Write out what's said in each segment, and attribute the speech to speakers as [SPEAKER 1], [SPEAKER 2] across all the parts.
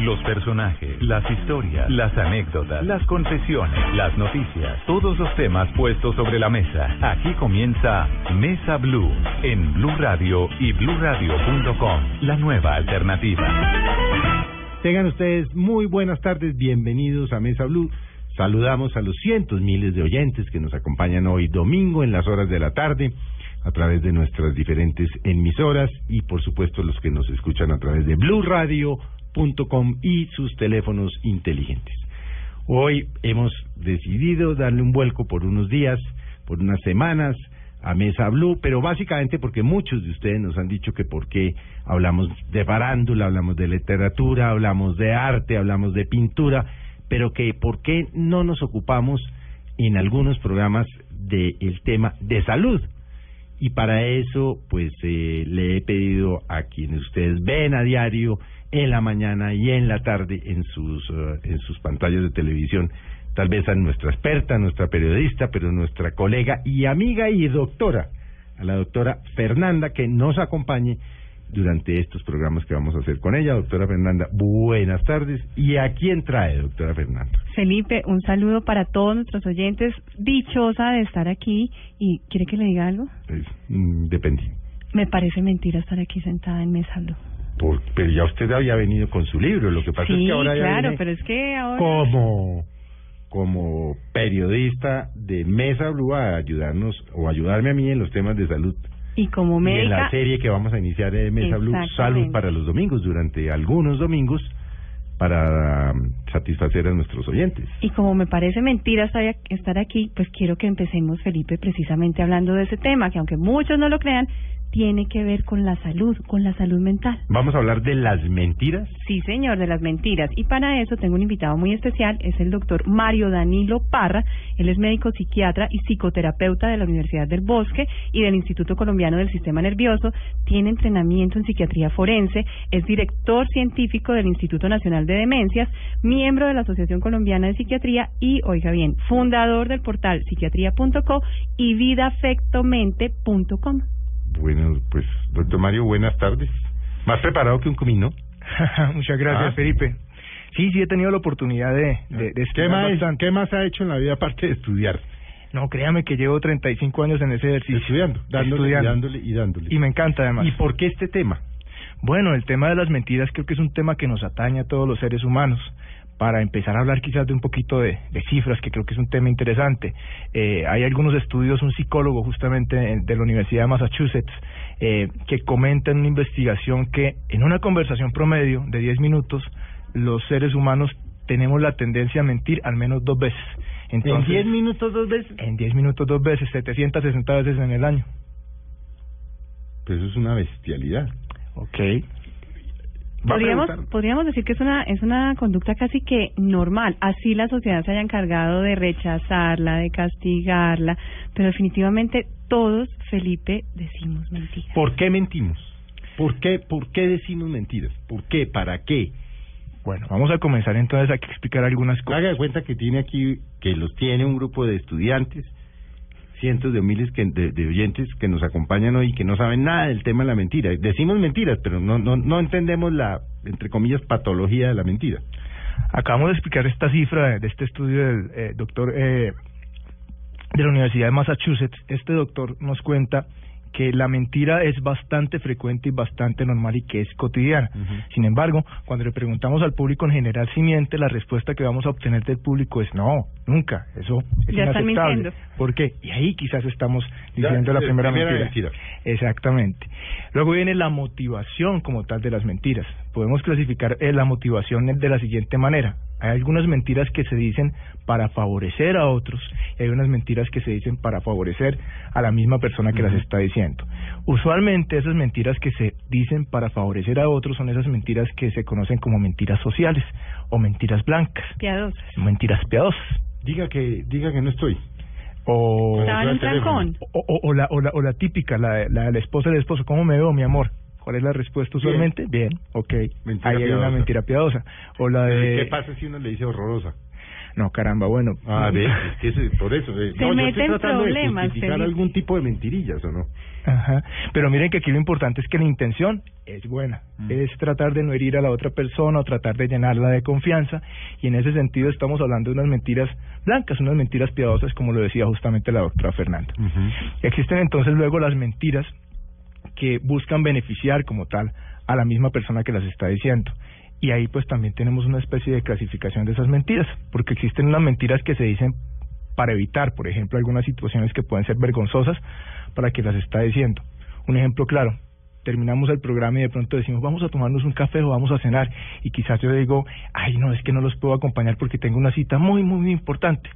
[SPEAKER 1] Los personajes, las historias, las anécdotas, las confesiones, las noticias, todos los temas puestos sobre la mesa. Aquí comienza Mesa Blue en Blue Radio y bluradio.com, la nueva alternativa.
[SPEAKER 2] Tengan ustedes muy buenas tardes, bienvenidos a Mesa Blue. Saludamos a los cientos miles de oyentes que nos acompañan hoy domingo en las horas de la tarde a través de nuestras diferentes emisoras y por supuesto los que nos escuchan a través de y sus teléfonos inteligentes. Hoy hemos decidido darle un vuelco por unos días, por unas semanas a Mesa Blue, pero básicamente porque muchos de ustedes nos han dicho que por qué hablamos de farándula, hablamos de literatura, hablamos de arte, hablamos de pintura, pero que por qué no nos ocupamos en algunos programas del tema de salud. Y para eso, pues eh, le he pedido a quienes ustedes ven a diario, en la mañana y en la tarde en sus, eh, en sus pantallas de televisión, tal vez a nuestra experta, nuestra periodista, pero nuestra colega y amiga y doctora, a la doctora Fernanda, que nos acompañe durante estos programas que vamos a hacer con ella. Doctora Fernanda, buenas tardes. ¿Y a quién trae, doctora Fernanda?
[SPEAKER 3] Felipe, un saludo para todos nuestros oyentes. Dichosa de estar aquí. ¿Y quiere que le diga algo?
[SPEAKER 2] Pues, depende.
[SPEAKER 3] Me parece mentira estar aquí sentada en Mesa Blue.
[SPEAKER 2] Por, pero ya usted había venido con su libro. Lo que pasa
[SPEAKER 3] sí,
[SPEAKER 2] es que ahora ya
[SPEAKER 3] claro,
[SPEAKER 2] viene
[SPEAKER 3] pero es que ahora...
[SPEAKER 2] como como periodista de Mesa Blue a ayudarnos o ayudarme a mí en los temas de salud.
[SPEAKER 3] Y como
[SPEAKER 2] Y en
[SPEAKER 3] médica...
[SPEAKER 2] la serie que vamos a iniciar de Mesa Blue. Salud para los domingos, durante algunos domingos, para um, satisfacer a nuestros oyentes.
[SPEAKER 3] Y como me parece mentira estar aquí, pues quiero que empecemos, Felipe, precisamente hablando de ese tema, que aunque muchos no lo crean, tiene que ver con la salud, con la salud mental.
[SPEAKER 2] Vamos a hablar de las mentiras.
[SPEAKER 3] Sí, señor, de las mentiras. Y para eso tengo un invitado muy especial, es el doctor Mario Danilo Parra. Él es médico psiquiatra y psicoterapeuta de la Universidad del Bosque y del Instituto Colombiano del Sistema Nervioso. Tiene entrenamiento en psiquiatría forense, es director científico del Instituto Nacional de Demencias, miembro de la Asociación Colombiana de Psiquiatría y, oiga bien, fundador del portal psiquiatría.co y vidafectomente.com.
[SPEAKER 2] Bueno, pues, doctor Mario, buenas tardes. Más preparado que un comino.
[SPEAKER 4] Muchas gracias,
[SPEAKER 2] Ah.
[SPEAKER 4] Felipe. Sí, sí he tenido la oportunidad de, de, de
[SPEAKER 2] ¿Qué
[SPEAKER 4] estudiar
[SPEAKER 2] más,
[SPEAKER 4] bastante.
[SPEAKER 2] ¿Qué más ha hecho en la vida aparte de estudiar?
[SPEAKER 4] No, créame que llevo 35 años en ese ejercicio.
[SPEAKER 2] Estudiando, dándole,
[SPEAKER 4] Estudiando.
[SPEAKER 2] y dándole y dándole.
[SPEAKER 4] Y me encanta además.
[SPEAKER 2] ¿Y por qué este tema?
[SPEAKER 4] Bueno, el tema de las mentiras creo que es un tema que nos atañe a todos los seres humanos. Para empezar a hablar quizás de un poquito de, de cifras, que creo que es un tema interesante. Eh, hay algunos estudios, un psicólogo justamente en- de la Universidad de Massachusetts, eh, que comenta en una investigación que en una conversación promedio de 10 minutos, los seres humanos tenemos la tendencia a mentir al menos dos veces. Entonces,
[SPEAKER 2] ¿En 10 minutos dos veces?
[SPEAKER 4] En 10 minutos dos veces, 760 veces en el año.
[SPEAKER 2] Pues eso es una bestialidad.
[SPEAKER 4] Ok.
[SPEAKER 3] Podríamos, podríamos decir que es una, es una conducta casi que normal. Así la sociedad se haya encargado de rechazarla, de castigarla, pero definitivamente todos, Felipe, decimos mentiras.
[SPEAKER 2] ¿Por qué mentimos? ¿Por qué, ¿Por qué decimos mentiras? ¿Por qué? ¿Para qué?
[SPEAKER 4] Bueno, vamos a comenzar entonces a explicar algunas cosas.
[SPEAKER 2] Haga de cuenta que tiene aquí, que los tiene un grupo de estudiantes, cientos de miles que, de, oyentes que nos acompañan hoy y que no saben nada del tema de la mentira. Decimos mentiras, pero no, no, no entendemos la, entre comillas, patología de la mentira.
[SPEAKER 4] Acabamos de explicar esta cifra de, de este estudio del eh, doctor eh, de la Universidad de Massachusetts. Este doctor nos cuenta que la mentira es bastante frecuente y bastante normal y que es cotidiana. Sin embargo, cuando le preguntamos al público en general si miente, la respuesta que vamos a obtener del público es no, nunca. Eso es
[SPEAKER 3] Ya
[SPEAKER 4] inaceptable. ¿Por qué? Y ahí quizás estamos
[SPEAKER 2] Ya,
[SPEAKER 4] diciendo la
[SPEAKER 2] eh,
[SPEAKER 4] primera,
[SPEAKER 2] primera
[SPEAKER 4] mentira.
[SPEAKER 2] mentira.
[SPEAKER 4] Exactamente. Luego viene la motivación como tal de las mentiras. Podemos clasificar eh, la motivación de la siguiente manera. Hay algunas mentiras que se dicen para favorecer a otros y hay unas mentiras que se dicen para favorecer a la misma persona que las está diciendo. Usualmente esas mentiras que se dicen para favorecer a otros son esas mentiras que se conocen como mentiras sociales o mentiras blancas,
[SPEAKER 3] Piadosos.
[SPEAKER 4] mentiras piadosas.
[SPEAKER 2] Diga que, diga que no estoy.
[SPEAKER 4] O, o, o- o la, o, la, o la típica, la, de- la de la esposa del esposo, ¿cómo me veo, mi amor? ¿Cuál es la respuesta usualmente? Bien, ok.
[SPEAKER 2] Mentira
[SPEAKER 4] Ahí hay una
[SPEAKER 2] piadosa.
[SPEAKER 4] mentira piadosa. O la de...
[SPEAKER 2] ¿Qué pasa si uno le dice horrorosa?
[SPEAKER 4] No, caramba, bueno.
[SPEAKER 2] A ver, es que es por eso. eh,
[SPEAKER 3] Se
[SPEAKER 2] no, yo
[SPEAKER 3] mete
[SPEAKER 2] estoy
[SPEAKER 3] en
[SPEAKER 2] tratando
[SPEAKER 3] problemas,
[SPEAKER 2] de justificar algún tipo de mentirillas, ¿o no?
[SPEAKER 4] Ajá. Pero miren que aquí lo importante es que la intención es buena,
[SPEAKER 2] Mm.
[SPEAKER 4] es tratar de no herir a la otra persona o tratar de llenarla de confianza y en ese sentido estamos hablando de unas mentiras blancas, unas mentiras piadosas como lo decía justamente la doctora Fernanda. Existen entonces luego las mentiras que buscan beneficiar como tal a la misma persona que las está diciendo. Y ahí pues también tenemos una especie de clasificación de esas mentiras, porque existen unas mentiras que se dicen para evitar, por ejemplo, algunas situaciones que pueden ser vergonzosas para que las está diciendo. Un ejemplo claro, terminamos el programa y de pronto decimos vamos a tomarnos un café o vamos a cenar y quizás yo digo, ay no, es que no los puedo acompañar porque tengo una cita muy, muy, muy importante.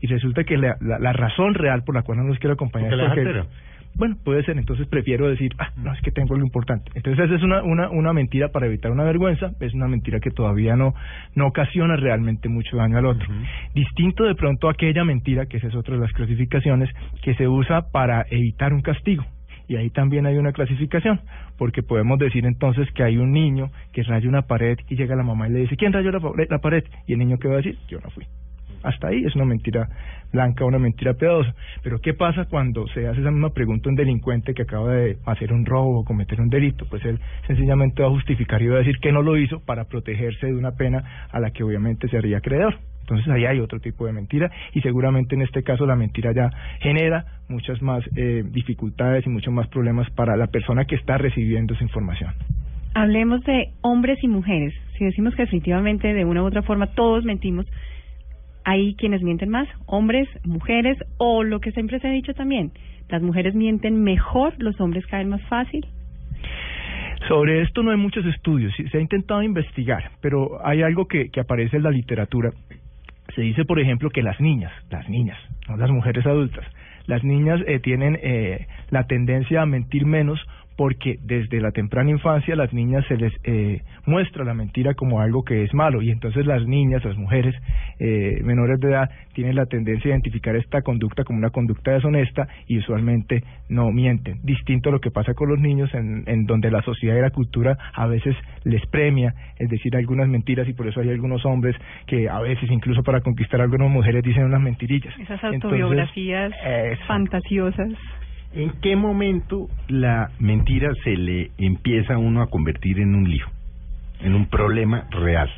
[SPEAKER 4] Y resulta que la, la, la razón real por la cual no los quiero acompañar
[SPEAKER 2] Porque
[SPEAKER 4] es
[SPEAKER 2] la
[SPEAKER 4] porque... Bueno, puede ser, entonces prefiero decir, ah, no, es que tengo algo importante. Entonces esa es una, una, una mentira para evitar una vergüenza, es una mentira que todavía no, no ocasiona realmente mucho daño al otro. Distinto de pronto a aquella mentira, que esa es otra de las clasificaciones, que se usa para evitar un castigo. Y ahí también hay una clasificación, porque podemos decir entonces que hay un niño que raya una pared y llega la mamá y le dice, ¿quién rayó la, la pared? Y el niño que va a decir, yo no fui. Hasta ahí es una mentira blanca, una mentira piadosa. Pero ¿qué pasa cuando se hace esa misma pregunta a un delincuente que acaba de hacer un robo o cometer un delito? Pues él sencillamente va a justificar y va a decir que no lo hizo para protegerse de una pena a la que obviamente se haría acreedor. Entonces ahí hay otro tipo de mentira y seguramente en este caso la mentira ya genera muchas más eh, dificultades y muchos más problemas para la persona que está recibiendo esa información.
[SPEAKER 3] Hablemos de hombres y mujeres. Si decimos que definitivamente de una u otra forma todos mentimos, hay quienes mienten más, hombres, mujeres, o lo que siempre se ha dicho también, las mujeres mienten mejor, los hombres caen más fácil.
[SPEAKER 4] Sobre esto no hay muchos estudios, se ha intentado investigar, pero hay algo que, que aparece en la literatura. Se dice, por ejemplo, que las niñas, las niñas, no las mujeres adultas, las niñas eh, tienen eh, la tendencia a mentir menos porque desde la temprana infancia a las niñas se les eh, muestra la mentira como algo que es malo y entonces las niñas, las mujeres eh, menores de edad tienen la tendencia a identificar esta conducta como una conducta deshonesta y usualmente no mienten. Distinto a lo que pasa con los niños en, en donde la sociedad y la cultura a veces les premia, es decir, algunas mentiras y por eso hay algunos hombres que a veces incluso para conquistar a algunas mujeres dicen unas mentirillas.
[SPEAKER 3] Esas autobiografías
[SPEAKER 4] exacto.
[SPEAKER 3] fantasiosas.
[SPEAKER 2] ¿En qué momento la mentira se le empieza a uno a convertir en un lío, en un problema real?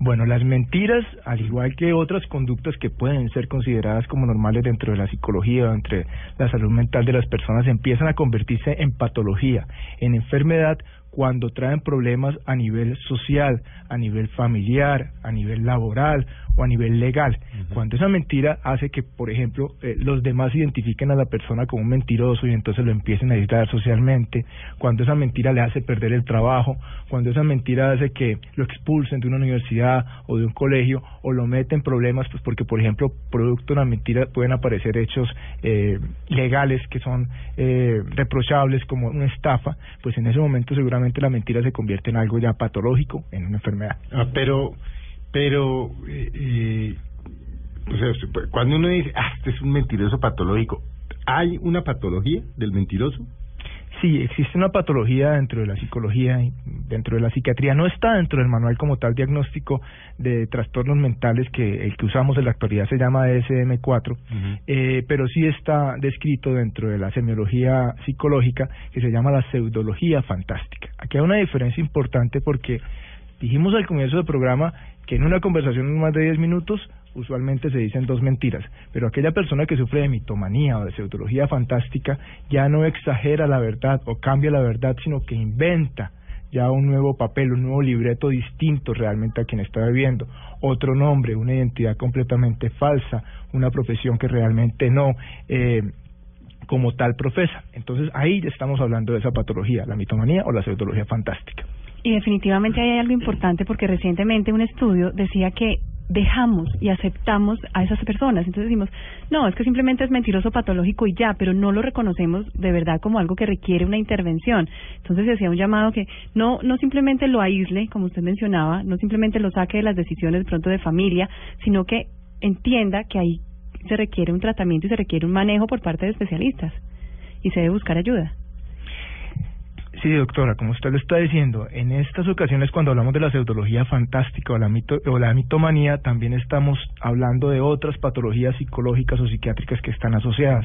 [SPEAKER 4] Bueno, las mentiras, al igual que otras conductas que pueden ser consideradas como normales dentro de la psicología o entre la salud mental de las personas, empiezan a convertirse en patología, en enfermedad, cuando traen problemas a nivel social, a nivel familiar, a nivel laboral o a nivel legal. Cuando esa mentira hace que, por ejemplo, eh, los demás identifiquen a la persona como un mentiroso y entonces lo empiecen a aislar socialmente, cuando esa mentira le hace perder el trabajo, cuando esa mentira hace que lo expulsen de una universidad o de un colegio o lo meten en problemas, pues porque, por ejemplo, producto de una mentira pueden aparecer hechos eh, legales que son eh, reprochables como una estafa, pues en ese momento seguramente la mentira se convierte en algo ya patológico, en una enfermedad.
[SPEAKER 2] Ah, pero, pero, eh, eh, cuando uno dice, ah, este es un mentiroso patológico, ¿hay una patología del mentiroso?
[SPEAKER 4] Sí, existe una patología dentro de la psicología y dentro de la psiquiatría. No está dentro del manual como tal diagnóstico de trastornos mentales que el que usamos en la actualidad se llama DSM-4, eh, pero sí está descrito dentro de la semiología psicológica que se llama la pseudología fantástica. Aquí hay una diferencia importante porque dijimos al comienzo del programa que en una conversación de más de 10 minutos usualmente se dicen dos mentiras, pero aquella persona que sufre de mitomanía o de pseudología fantástica ya no exagera la verdad o cambia la verdad, sino que inventa ya un nuevo papel, un nuevo libreto distinto realmente a quien está viviendo, otro nombre, una identidad completamente falsa, una profesión que realmente no eh, como tal profesa. Entonces ahí ya estamos hablando de esa patología, la mitomanía o la pseudología fantástica.
[SPEAKER 3] Y definitivamente hay algo importante porque recientemente un estudio decía que dejamos y aceptamos a esas personas. Entonces decimos, no, es que simplemente es mentiroso patológico y ya, pero no lo reconocemos de verdad como algo que requiere una intervención. Entonces se hacía un llamado que no, no simplemente lo aísle, como usted mencionaba, no simplemente lo saque de las decisiones de pronto de familia, sino que entienda que ahí se requiere un tratamiento y se requiere un manejo por parte de especialistas y se debe buscar ayuda.
[SPEAKER 4] Sí, doctora, como usted lo está diciendo, en estas ocasiones cuando hablamos de la pseudología fantástica o la, mito, o la mitomanía, también estamos hablando de otras patologías psicológicas o psiquiátricas que están asociadas.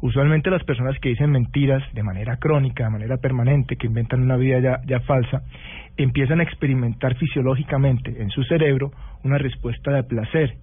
[SPEAKER 4] Usualmente las personas que dicen mentiras de manera crónica, de manera permanente, que inventan una vida ya, ya falsa, empiezan a experimentar fisiológicamente en su cerebro una respuesta de placer,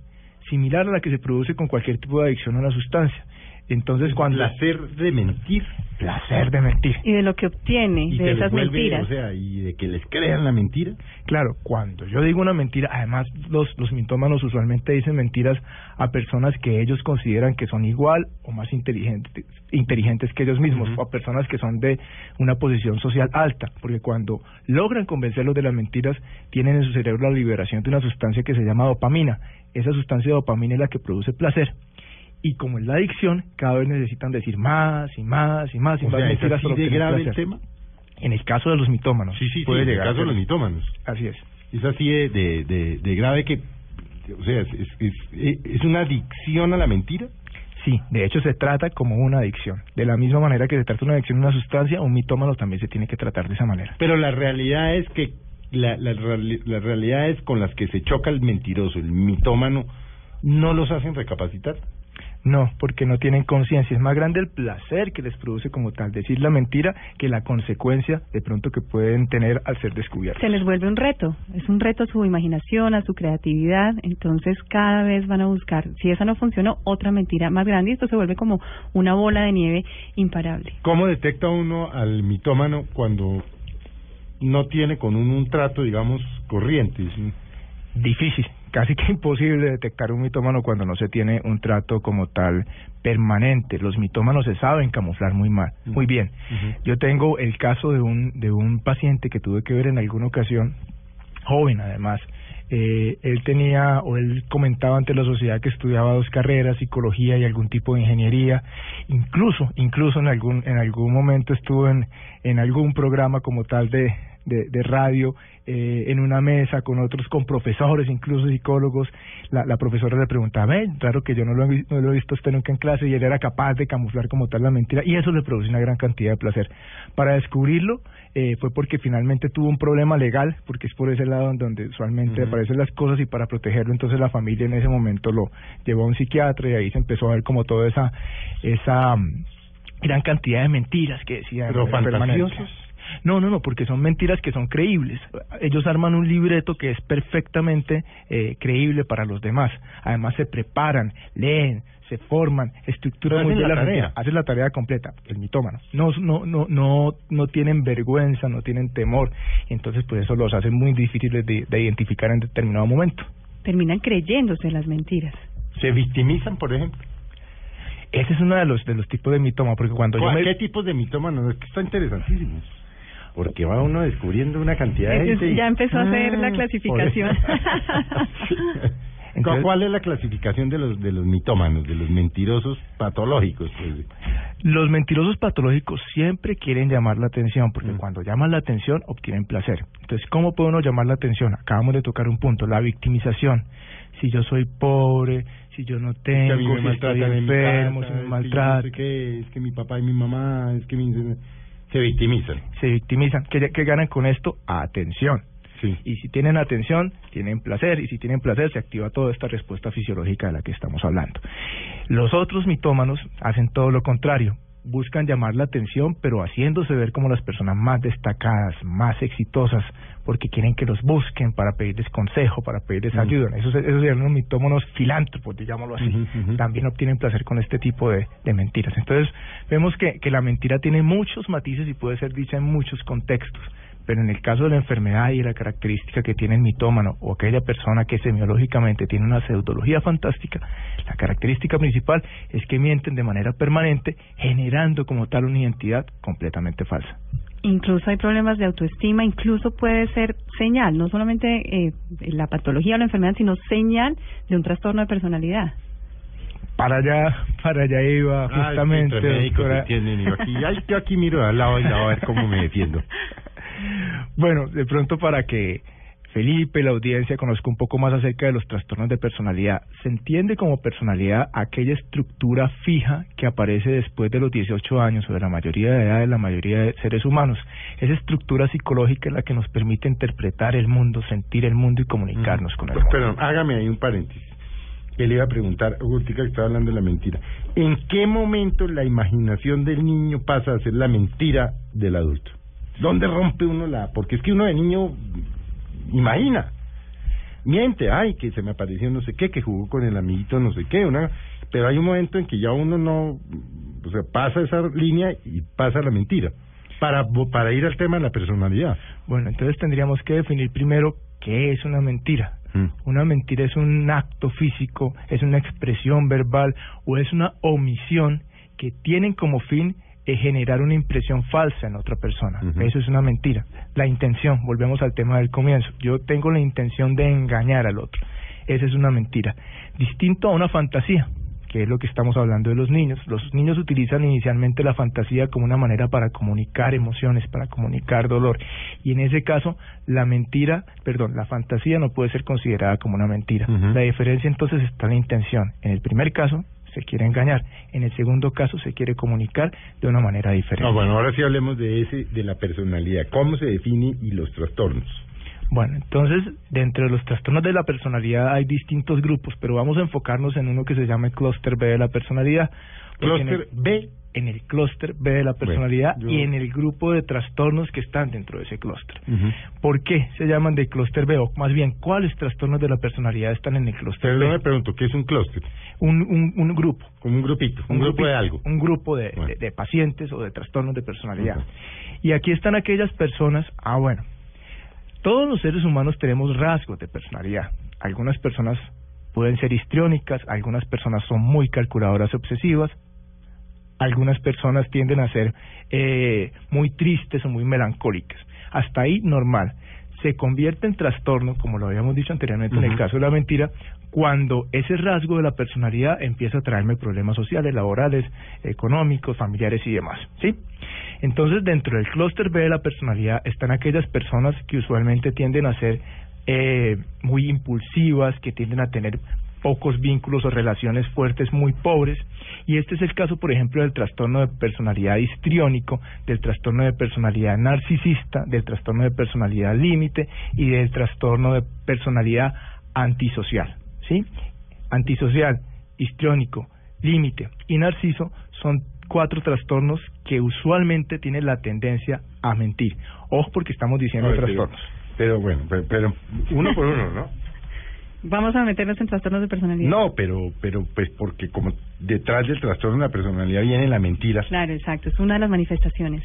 [SPEAKER 4] similar a la que se produce con cualquier tipo de adicción a una sustancia. Entonces, cuando...
[SPEAKER 2] Placer de mentir.
[SPEAKER 4] Placer de mentir.
[SPEAKER 3] Y de lo que obtiene
[SPEAKER 2] Y
[SPEAKER 3] de esas
[SPEAKER 2] vuelve,
[SPEAKER 3] mentiras.
[SPEAKER 2] O sea, y de que les crean la mentira.
[SPEAKER 4] Claro, cuando yo digo una mentira, además los, los mitómanos usualmente dicen mentiras a personas que ellos consideran que son igual o más inteligentes, inteligentes que ellos mismos, o a personas que son de una posición social alta, porque cuando logran convencerlos de las mentiras, tienen en su cerebro la liberación de una sustancia que se llama dopamina. Esa sustancia de dopamina es la que produce placer. Y como es la adicción, cada vez necesitan decir más y más y más y
[SPEAKER 2] O
[SPEAKER 4] más
[SPEAKER 2] sea, ¿es así de grave el tema?
[SPEAKER 4] En el caso de los mitómanos,
[SPEAKER 2] Sí, sí, sí,
[SPEAKER 4] puede
[SPEAKER 2] en el
[SPEAKER 4] llegar
[SPEAKER 2] caso de los mitómanos.
[SPEAKER 4] Así es.
[SPEAKER 2] Es así de, de, de, de grave que, o sea, es, es, es, es una adicción a la mentira.
[SPEAKER 4] Sí, de hecho se trata como una adicción. De la misma manera que se trata una adicción a una sustancia, un mitómano también se tiene que tratar de esa manera.
[SPEAKER 2] Pero la realidad es que la, la, la realidad es con las que se choca el mentiroso, el mitómano, no los hacen recapacitar.
[SPEAKER 4] No, porque no tienen conciencia. Es más grande el placer que les produce como tal decir la mentira que la consecuencia de pronto que pueden tener al ser descubiertos.
[SPEAKER 3] Se les vuelve un reto, es un reto a su imaginación, a su creatividad, entonces cada vez van a buscar, si esa no funcionó, otra mentira más grande y esto se vuelve como una bola de nieve imparable.
[SPEAKER 2] ¿Cómo detecta uno al mitómano cuando no tiene con uno un trato, digamos, corriente?
[SPEAKER 4] Difícil, casi que imposible detectar un mitómano cuando no se tiene un trato como tal permanente. Los mitómanos se saben camuflar muy mal, muy bien. Yo tengo el caso de un de un paciente que tuve que ver en alguna ocasión, joven además. Eh, él tenía o él comentaba ante la sociedad que estudiaba dos carreras, psicología y algún tipo de ingeniería. Incluso, incluso en algún en algún momento estuvo en en algún programa como tal de de, de radio eh, en una mesa con otros, con profesores, incluso psicólogos. La, la profesora le preguntaba, "Ven, claro que yo no lo, he, no lo he visto usted nunca en clase y él era capaz de camuflar como tal la mentira y eso le produce una gran cantidad de placer. Para descubrirlo eh, fue porque finalmente tuvo un problema legal, porque es por ese lado en donde usualmente aparecen las cosas y para protegerlo entonces la familia en ese momento lo llevó a un psiquiatra y ahí se empezó a ver como toda esa, esa mm, gran cantidad de mentiras que decía. de
[SPEAKER 2] Pero fantasiosos.
[SPEAKER 4] No, no, no, porque son mentiras que son creíbles. Ellos arman un libreto que es perfectamente eh, creíble para los demás. Además se preparan, leen, se forman, estructuran muy bien
[SPEAKER 2] la
[SPEAKER 4] la
[SPEAKER 2] tarea.
[SPEAKER 4] mentira, hacen la tarea completa, el mitómano. No, no, no, no, no tienen vergüenza, no tienen temor, entonces pues eso los hace muy difíciles de, de identificar en determinado momento.
[SPEAKER 3] Terminan creyéndose las mentiras.
[SPEAKER 2] ¿Se victimizan, por ejemplo?
[SPEAKER 4] Ese es uno de los de los tipos de mitoma, porque cuando yo
[SPEAKER 2] ¿Cuál-
[SPEAKER 4] me
[SPEAKER 2] ¿Qué tipos de mitómanos? Es que está interesantísimo. Porque va uno descubriendo una cantidad de gente. y-
[SPEAKER 3] ya empezó a hacer la
[SPEAKER 2] Ah,
[SPEAKER 3] clasificación.
[SPEAKER 4] Entonces-
[SPEAKER 2] ¿Cuál es la clasificación de los de los mitómanos, de los mentirosos patológicos? pues?
[SPEAKER 4] Los mentirosos patológicos siempre quieren llamar la atención, porque
[SPEAKER 2] Mm.
[SPEAKER 4] cuando llaman la atención obtienen placer. Entonces, ¿cómo puede uno llamar la atención? Acabamos de tocar un punto, la victimización. Si yo soy pobre, si yo no tengo,
[SPEAKER 2] me
[SPEAKER 4] si estoy
[SPEAKER 2] maltratan en mi
[SPEAKER 4] enfermo,
[SPEAKER 2] casa,
[SPEAKER 4] si me
[SPEAKER 2] es que yo no
[SPEAKER 4] maltratan,
[SPEAKER 2] sé qué, es que mi papá y mi mamá, es que mi... se victimizan.
[SPEAKER 4] se victimizan. ¿Qué, qué ganan con esto? Atención.
[SPEAKER 2] Sí.
[SPEAKER 4] Y si tienen atención, tienen placer, y si tienen placer, se activa toda esta respuesta fisiológica de la que estamos hablando. Los otros mitómanos hacen todo lo contrario, buscan llamar la atención, pero haciéndose ver como las personas más destacadas, más exitosas, porque quieren que los busquen para pedirles consejo, para pedirles
[SPEAKER 2] Mm.
[SPEAKER 4] ayuda. Esos, esos serían los mitómanos filántropos, digámoslo así. También obtienen placer con este tipo de, de mentiras. Entonces, vemos que, que la mentira tiene muchos matices y puede ser dicha en muchos contextos. Pero en el caso de la enfermedad y la característica que tiene el mitómano o aquella persona que semiológicamente tiene una pseudología fantástica, la característica principal es que mienten de manera permanente, generando como tal una identidad completamente falsa.
[SPEAKER 3] Incluso hay problemas de autoestima, incluso puede ser señal, no solamente eh, la patología o la enfermedad, sino señal de un trastorno de personalidad.
[SPEAKER 4] Para allá, para allá iba
[SPEAKER 2] Ah,
[SPEAKER 4] justamente.
[SPEAKER 2] médicos
[SPEAKER 4] doctora.
[SPEAKER 2] entienden, y yo aquí, ay, yo aquí miro al lado y lado a ver cómo me defiendo.
[SPEAKER 4] Bueno, de pronto para que Felipe, la audiencia, conozco un poco más acerca de los trastornos de personalidad. Se entiende como personalidad aquella estructura fija que aparece después de los 18 años o de la mayoría de edad de la mayoría de seres humanos. Esa estructura psicológica es la que nos permite interpretar el mundo, sentir el mundo y comunicarnos con el mundo.
[SPEAKER 2] Perdón, hágame ahí un paréntesis. Que le iba a preguntar, Urtica, que estaba hablando de la mentira. ¿En qué momento la imaginación del niño pasa a ser la mentira del adulto? ¿Dónde rompe uno la...? Porque es que uno de niño imagina. Miente, ay, que se me apareció no sé qué, que jugó con el amiguito no sé qué, una, pero hay un momento en que ya uno no, o sea, pasa esa línea y pasa la mentira. Para, para ir al tema de la personalidad.
[SPEAKER 4] Bueno, entonces tendríamos que definir primero qué es una mentira.
[SPEAKER 2] Mm.
[SPEAKER 4] Una mentira es un acto físico, es una expresión verbal o es una omisión que tienen como fin eh, generar una impresión falsa en otra persona. Eso es una mentira. La intención, volvemos al tema del comienzo. Yo tengo la intención de engañar al otro. Esa es una mentira. Distinto a una fantasía, que es lo que estamos hablando de los niños. Los niños utilizan inicialmente la fantasía como una manera para comunicar emociones, para comunicar dolor. Y en ese caso, la mentira, perdón, la fantasía no puede ser considerada como una mentira. La diferencia entonces está en la intención. En el primer caso, se quiere engañar. En el segundo caso, se quiere comunicar de una manera diferente.
[SPEAKER 2] No, bueno, ahora sí hablemos de ese, de la personalidad. ¿Cómo se define y los trastornos?
[SPEAKER 4] Bueno, entonces, dentro de los trastornos de la personalidad hay distintos grupos, pero vamos a enfocarnos en uno que se llama el clúster B de la personalidad. Porque en
[SPEAKER 2] Clúster
[SPEAKER 4] el-
[SPEAKER 2] B.
[SPEAKER 4] En el clúster B de la personalidad
[SPEAKER 2] Bueno, yo-
[SPEAKER 4] y en el grupo de trastornos que están dentro de ese clúster.
[SPEAKER 2] Ujú.
[SPEAKER 4] ¿Por qué se llaman de clúster B? O más bien, ¿cuáles trastornos de la personalidad están en el clúster
[SPEAKER 2] yo me
[SPEAKER 4] B?
[SPEAKER 2] pregunto, ¿qué es un clúster?
[SPEAKER 4] Un, un, un grupo.
[SPEAKER 2] Como un grupito, un, grupo
[SPEAKER 4] grupito,
[SPEAKER 2] de algo.
[SPEAKER 4] Un grupo de,
[SPEAKER 2] Bueno.
[SPEAKER 4] de, de pacientes o de trastornos de personalidad. Y aquí están aquellas personas, ah bueno, todos los seres humanos tenemos rasgos de personalidad. Algunas personas pueden ser histriónicas, algunas personas son muy calculadoras obsesivas, algunas personas tienden a ser eh, muy tristes o muy melancólicas. Hasta ahí normal. Se convierte en trastorno, como lo habíamos dicho anteriormente en el caso de la mentira, cuando ese rasgo de la personalidad empieza a traerme problemas sociales, laborales, económicos, familiares y demás, ¿sí? Entonces, dentro del clúster B de la personalidad están aquellas personas que usualmente tienden a ser eh, muy impulsivas, que tienden a tener pocos vínculos o relaciones fuertes muy pobres y este es el caso por ejemplo del trastorno de personalidad histriónico, del trastorno de personalidad narcisista, del trastorno de personalidad límite y del trastorno de personalidad antisocial, ¿sí? Antisocial, histriónico, límite y narciso son cuatro trastornos que usualmente tienen la tendencia a mentir. Ojo porque estamos diciendo
[SPEAKER 2] ver, pero-
[SPEAKER 4] trastornos.
[SPEAKER 2] Pero bueno, pero, pero uno por uno, ¿no?
[SPEAKER 3] Vamos a meternos en trastornos de personalidad.
[SPEAKER 2] No, pero, pero pues porque como detrás del trastorno de la personalidad viene la mentira.
[SPEAKER 3] Claro, exacto. Es una de las manifestaciones.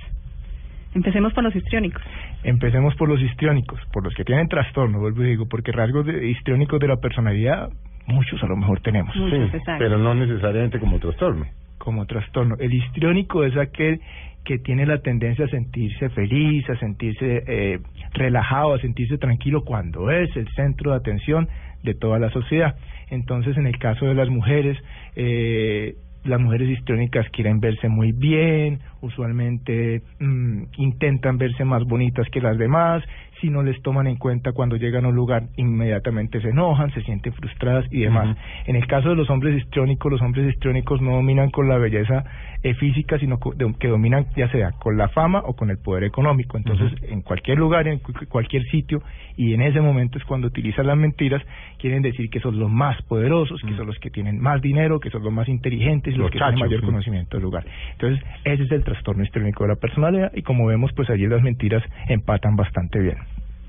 [SPEAKER 3] Empecemos por los histriónicos.
[SPEAKER 4] Empecemos por los histriónicos, por los que tienen trastorno, vuelvo y digo, porque rasgos de, histriónicos de la personalidad, muchos a lo mejor tenemos
[SPEAKER 3] Muchos,
[SPEAKER 2] Sí,
[SPEAKER 3] exacto.
[SPEAKER 2] pero no necesariamente como trastorno.
[SPEAKER 4] como trastorno. El histriónico es aquel que tiene la tendencia a sentirse feliz, a sentirse eh, relajado, a sentirse tranquilo cuando es el centro de atención de toda la sociedad. Entonces, en el caso de las mujeres, eh, las mujeres histriónicas quieren verse muy bien, usualmente mm, intentan verse más bonitas que las demás, si no les toman en cuenta cuando llegan a un lugar, inmediatamente se enojan, se sienten frustradas y demás. En el caso de los hombres histriónicos, los hombres histriónicos no dominan con la belleza eh, física, sino que dominan ya sea con la fama o con el poder económico. Entonces, en cualquier lugar, en cu- cualquier sitio, y en ese momento es cuando utilizan las mentiras, quieren decir que son los más poderosos, que son los que tienen más dinero, que son los más inteligentes, los,
[SPEAKER 2] Los
[SPEAKER 4] que tienen mayor
[SPEAKER 2] sí.
[SPEAKER 4] conocimiento del lugar. Entonces, ese es el trastorno histriónico de la personalidad, y como vemos, pues allí las mentiras empatan bastante bien.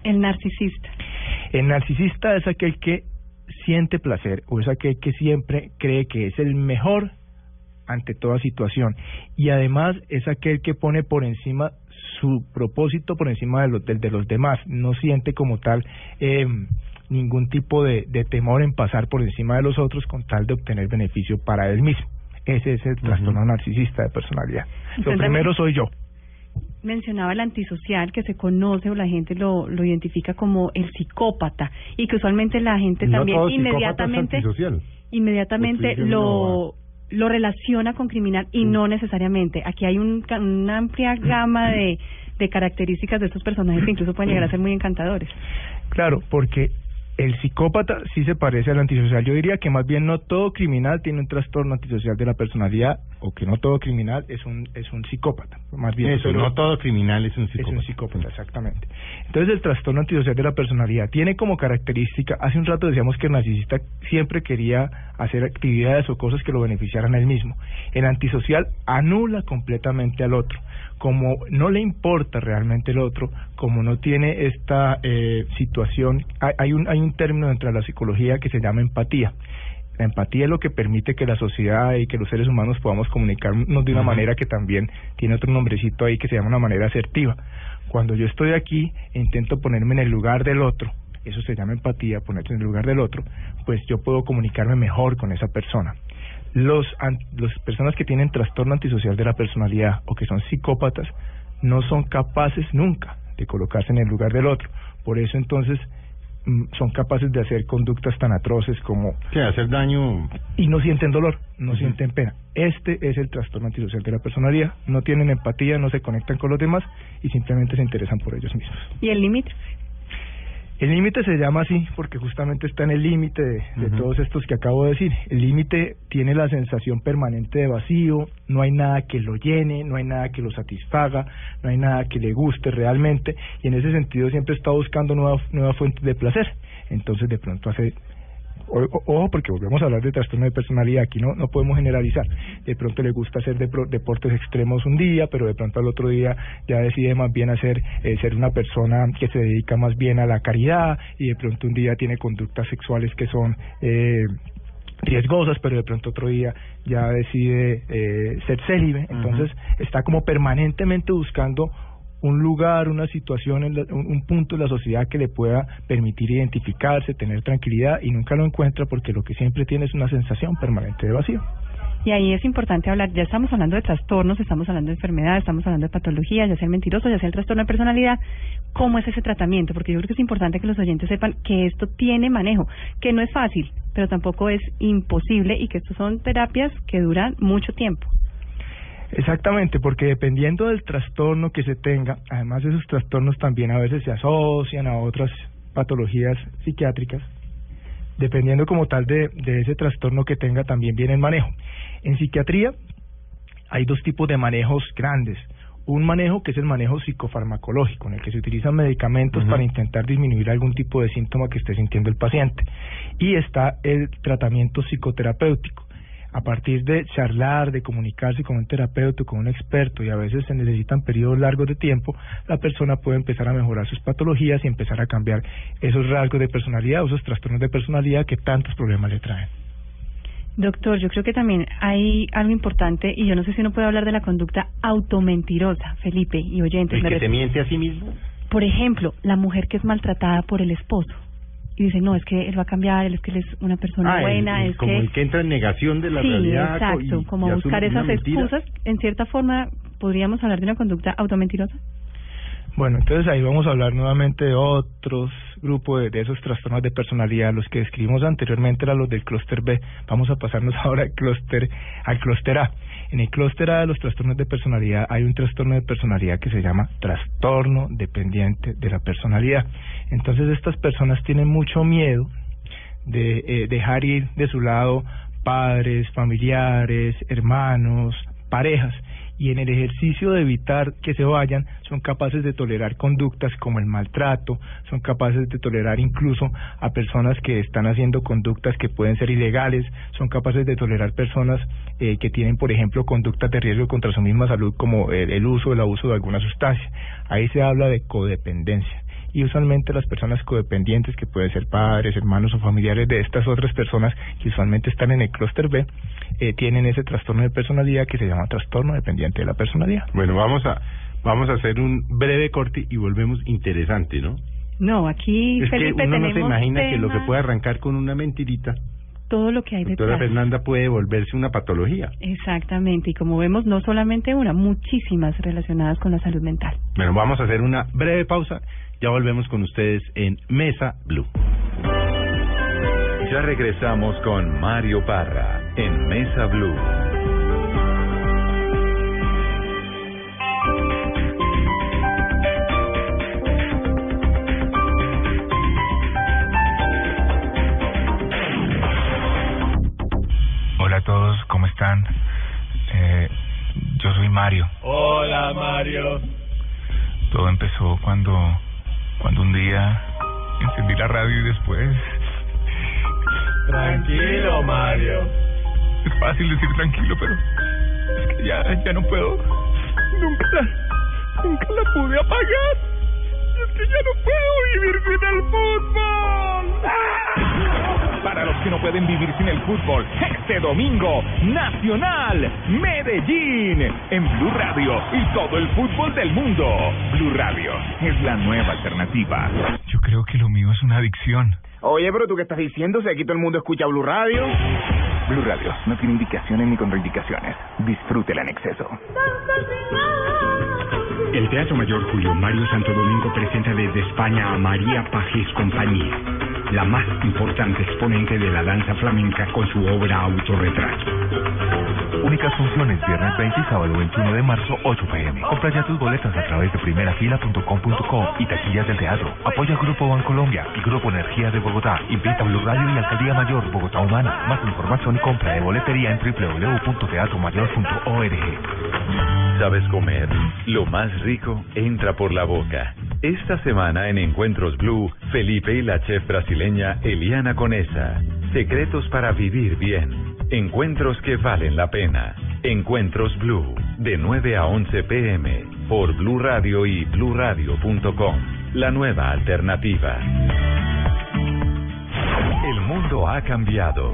[SPEAKER 3] El narcisista.
[SPEAKER 4] El narcisista es aquel que siente placer o es aquel que siempre cree que es el mejor ante toda situación y además es aquel que pone por encima su propósito por encima de los, del de los demás, no siente como tal eh, ningún tipo de, de temor en pasar por encima de los otros con tal de obtener beneficio para él mismo. Ese es el trastorno narcisista de personalidad. Lo primero soy yo.
[SPEAKER 3] Mencionaba el antisocial que se conoce o la gente lo, lo identifica como el psicópata y que usualmente la gente
[SPEAKER 2] No
[SPEAKER 3] también
[SPEAKER 2] todo psicópata es
[SPEAKER 3] inmediatamente inmediatamente lo lo relaciona con criminal y no necesariamente. Aquí hay un, ca- una amplia gama de, de características de estos personajes que incluso pueden llegar a ser muy encantadores.
[SPEAKER 4] Claro, porque el psicópata sí se parece al antisocial. Yo diría que más bien no todo criminal tiene un trastorno antisocial de la personalidad o que no todo criminal es un es un psicópata. Más bien
[SPEAKER 2] Eso, no todo criminal es un
[SPEAKER 4] es
[SPEAKER 2] psicópata.
[SPEAKER 4] un psicópata, exactamente. Entonces el trastorno antisocial de la personalidad tiene como característica, hace un rato decíamos que el narcisista siempre quería hacer actividades o cosas que lo beneficiaran a él mismo. El antisocial anula completamente al otro. Como no le importa realmente el otro, como no tiene esta eh, situación, hay, hay un hay un término dentro de la psicología que se llama empatía. La empatía es lo que permite que la sociedad y que los seres humanos podamos comunicarnos de una manera que también tiene otro nombrecito ahí que se llama una manera asertiva. Cuando yo estoy aquí e intento ponerme en el lugar del otro, eso se llama empatía, ponerse en el lugar del otro, pues yo puedo comunicarme mejor con esa persona. Los an- las personas que tienen trastorno antisocial de la personalidad o que son psicópatas no son capaces nunca de colocarse en el lugar del otro. Por eso entonces mm, son capaces de hacer conductas tan atroces como
[SPEAKER 2] Que hacer daño.
[SPEAKER 4] y no sienten dolor, no sienten pena. Este es el trastorno antisocial de la personalidad. No tienen empatía, no se conectan con los demás y simplemente se interesan por ellos mismos.
[SPEAKER 3] ¿Y el límite?
[SPEAKER 4] El límite se llama así porque justamente está en el límite de, todos estos que acabo de decir. El límite tiene la sensación permanente de vacío, no hay nada que lo llene, no hay nada que lo satisfaga, no hay nada que le guste realmente y en ese sentido siempre está buscando nuevas nuevas fuentes de placer. Entonces de pronto hace Ojo, porque volvemos a hablar de trastorno de personalidad, aquí no no podemos generalizar. De pronto le gusta hacer deportes extremos un día, pero de pronto al otro día ya decide más bien hacer eh, ser una persona que se dedica más bien a la caridad y de pronto un día tiene conductas sexuales que son eh, riesgosas, pero de pronto otro día ya decide eh, ser célibe. Entonces está como permanentemente buscando un lugar, una situación, en la- un, un punto de la sociedad que le pueda permitir identificarse, tener tranquilidad y nunca lo encuentra porque lo que siempre tiene es una sensación permanente de vacío.
[SPEAKER 3] Y ahí es importante hablar, ya estamos hablando de trastornos, estamos hablando de enfermedades, estamos hablando de patologías, ya sea el mentiroso, ya sea el trastorno de personalidad. ¿Cómo es ese tratamiento? Porque yo creo que es importante que los oyentes sepan que esto tiene manejo, que no es fácil, pero tampoco es imposible y que estos son terapias que duran mucho tiempo.
[SPEAKER 4] Exactamente, porque dependiendo del trastorno que se tenga, además esos trastornos también a veces se asocian a otras patologías psiquiátricas, dependiendo como tal de, de ese trastorno que tenga también viene el manejo. En psiquiatría hay dos tipos de manejos grandes. Un manejo que es el manejo psicofarmacológico, en el que se utilizan medicamentos para intentar disminuir algún tipo de síntoma que esté sintiendo el paciente. Y está el tratamiento psicoterapéutico. A partir de charlar, de comunicarse con un terapeuta, con un experto, y a veces se necesitan periodos largos de tiempo, la persona puede empezar a mejorar sus patologías y empezar a cambiar esos rasgos de personalidad, o esos trastornos de personalidad que tantos problemas le traen.
[SPEAKER 3] Doctor, yo creo que también hay algo importante y yo no sé si uno puede hablar de la conducta automentirosa, Felipe y oyentes.
[SPEAKER 2] El
[SPEAKER 3] me
[SPEAKER 2] que se miente a sí mismo.
[SPEAKER 3] Por ejemplo, la mujer que es maltratada por el esposo y dice, no, es que él va a cambiar, él es que él es una persona
[SPEAKER 2] Ah, el-
[SPEAKER 3] buena,
[SPEAKER 2] el-
[SPEAKER 3] es
[SPEAKER 2] como
[SPEAKER 3] que...
[SPEAKER 2] el que entra en negación de la
[SPEAKER 3] sí,
[SPEAKER 2] realidad.
[SPEAKER 3] exacto,
[SPEAKER 2] y-
[SPEAKER 3] como
[SPEAKER 2] y
[SPEAKER 3] buscar esas excusas. En cierta forma, podríamos hablar de una conducta automentirosa.
[SPEAKER 4] Bueno, entonces ahí vamos a hablar nuevamente de otros grupos de, de esos trastornos de personalidad. Los que describimos anteriormente eran los del clúster B. Vamos a pasarnos ahora al clúster al clúster A. En el clúster A de los trastornos de personalidad hay un trastorno de personalidad que se llama trastorno dependiente de la personalidad. Entonces estas personas tienen mucho miedo de eh, dejar ir de su lado padres, familiares, hermanos, parejas y en el ejercicio de evitar que se vayan son capaces de tolerar conductas como el maltrato, son capaces de tolerar incluso a personas que están haciendo conductas que pueden ser ilegales, son capaces de tolerar personas eh, que tienen, por ejemplo, conductas de riesgo contra su misma salud como el, el uso o el abuso de alguna sustancia. Ahí se habla de codependencia y usualmente las personas codependientes, que pueden ser padres, hermanos o familiares de estas otras personas que usualmente están en el clúster B, eh, tienen ese trastorno de personalidad que se llama trastorno dependiente de la personalidad.
[SPEAKER 2] Bueno, vamos a vamos a hacer un breve corte y volvemos interesante, ¿no?
[SPEAKER 3] No, aquí,
[SPEAKER 2] es que uno no se imagina que lo que puede arrancar con una mentirita,
[SPEAKER 3] todo lo que hay
[SPEAKER 2] doctora
[SPEAKER 3] detrás.
[SPEAKER 2] Fernanda, puede volverse una patología.
[SPEAKER 3] Exactamente, y como vemos, no solamente una, muchísimas relacionadas con la salud mental.
[SPEAKER 2] Bueno, vamos a hacer una breve pausa. Ya volvemos con ustedes en Mesa Blue.
[SPEAKER 1] Ya regresamos con Mario Parra en Mesa Blue.
[SPEAKER 5] Eh, yo soy Mario.
[SPEAKER 6] Hola, Mario.
[SPEAKER 5] Todo empezó cuando, cuando un día encendí la radio y después...
[SPEAKER 6] Tranquilo, Mario.
[SPEAKER 5] Es fácil decir tranquilo, pero es que ya, ya no puedo. Nunca la, nunca la pude apagar. Es que ya no puedo vivir sin el fútbol.
[SPEAKER 1] Para los que no pueden vivir sin el fútbol, este domingo, Nacional Medellín, en Blue Radio y todo el fútbol del mundo. Blue Radio es la nueva alternativa.
[SPEAKER 5] Yo creo que lo mío es una adicción.
[SPEAKER 7] Oye, pero tú qué estás diciendo si aquí todo el mundo escucha Blue Radio.
[SPEAKER 1] Blue Radio no tiene indicaciones ni contraindicaciones. Disfrútela en exceso.
[SPEAKER 8] El Teatro Mayor Julio Mario Santo Domingo presenta desde España a María Pajés Compañía, la más importante exponente de la danza flamenca con su obra Autorretrato.
[SPEAKER 1] Únicas funciones viernes 20 y sábado 21 de marzo 8 pm. Compra ya tus boletas a través de primerafila.com.co y taquillas del teatro. Apoya Grupo Bancolombia y Grupo Energía de Bogotá. Invita a Blue Radio y Alcaldía Mayor Bogotá Humana. Más información y compra de boletería en www.teatromayor.org.
[SPEAKER 9] ¿Sabes comer? Lo más rico entra por la boca. Esta semana en Encuentros Blue, Felipe y la chef brasileña Eliana Conesa. Secretos para vivir bien. Encuentros que valen la pena. Encuentros Blue, de 9 a 11 pm, por Blue Radio y bluradio.com. La nueva alternativa. El mundo ha cambiado.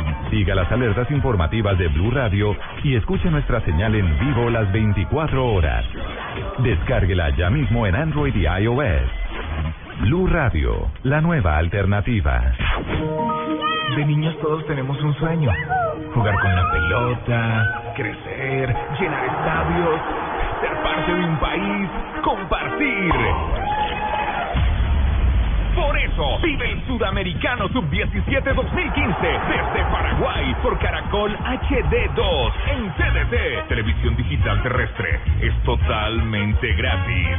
[SPEAKER 9] Siga las alertas informativas de Blue Radio y escuche nuestra señal en vivo las 24 horas. Descárguela ya mismo en Android y iOS. Blue Radio, la nueva alternativa.
[SPEAKER 5] De niños todos tenemos un sueño. Jugar con la pelota, crecer, llenar estadios, ser parte de un país, compartir.
[SPEAKER 1] Por eso, vive el Sudamericano Sub-17 2015 desde Paraguay por Caracol HD2 en TDT. Televisión digital terrestre. Es totalmente gratis.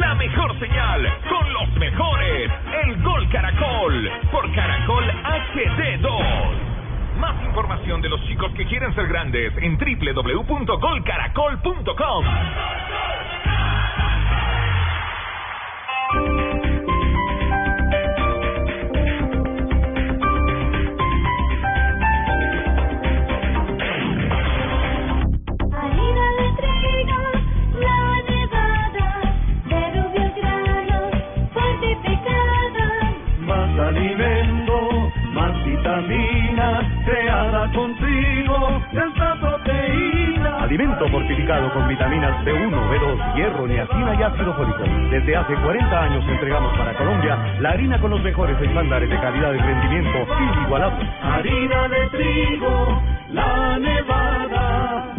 [SPEAKER 1] La mejor señal con los mejores. El Gol Caracol por Caracol HD2. Más información de los chicos que quieren ser grandes en www.golcaracol.com.
[SPEAKER 10] con vitaminas B1, B2, hierro, niacina y ácido fólico. Desde hace 40 años entregamos para Colombia la harina con los mejores estándares de calidad y rendimiento inigualables.
[SPEAKER 6] Harina de trigo, la nevada.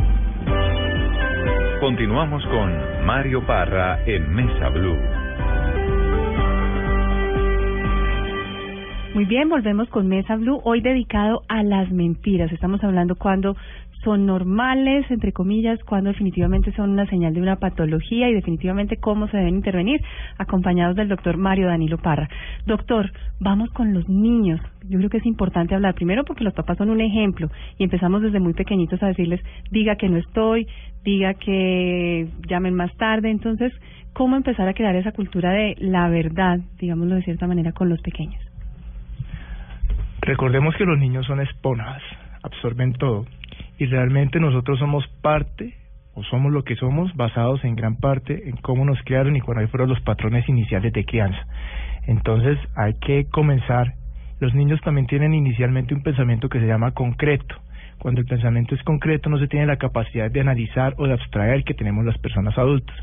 [SPEAKER 9] Continuamos con Mario Parra en Mesa Blue.
[SPEAKER 3] Muy bien, volvemos con Mesa Blue, hoy dedicado a las mentiras. Estamos hablando cuando son normales, entre comillas, cuando definitivamente son una señal de una patología y definitivamente cómo se deben intervenir, acompañados del doctor Mario Danilo Parra. Doctor, vamos con los niños. Yo creo que es importante hablar primero porque los papás son un ejemplo y empezamos desde muy pequeñitos a decirles, diga que no estoy, diga que llamen más tarde. Entonces, ¿cómo empezar a crear esa cultura de la verdad, digámoslo de cierta manera, con los pequeños?
[SPEAKER 4] Recordemos que los niños son esponjas, absorben todo. Y realmente nosotros somos parte, o somos lo que somos, basados en gran parte en cómo nos criaron y cuáles fueron los patrones iniciales de crianza. Entonces hay que comenzar. Los niños también tienen inicialmente un pensamiento que se llama concreto. Cuando el pensamiento es concreto no se tiene la capacidad de analizar o de abstraer que tenemos las personas adultas.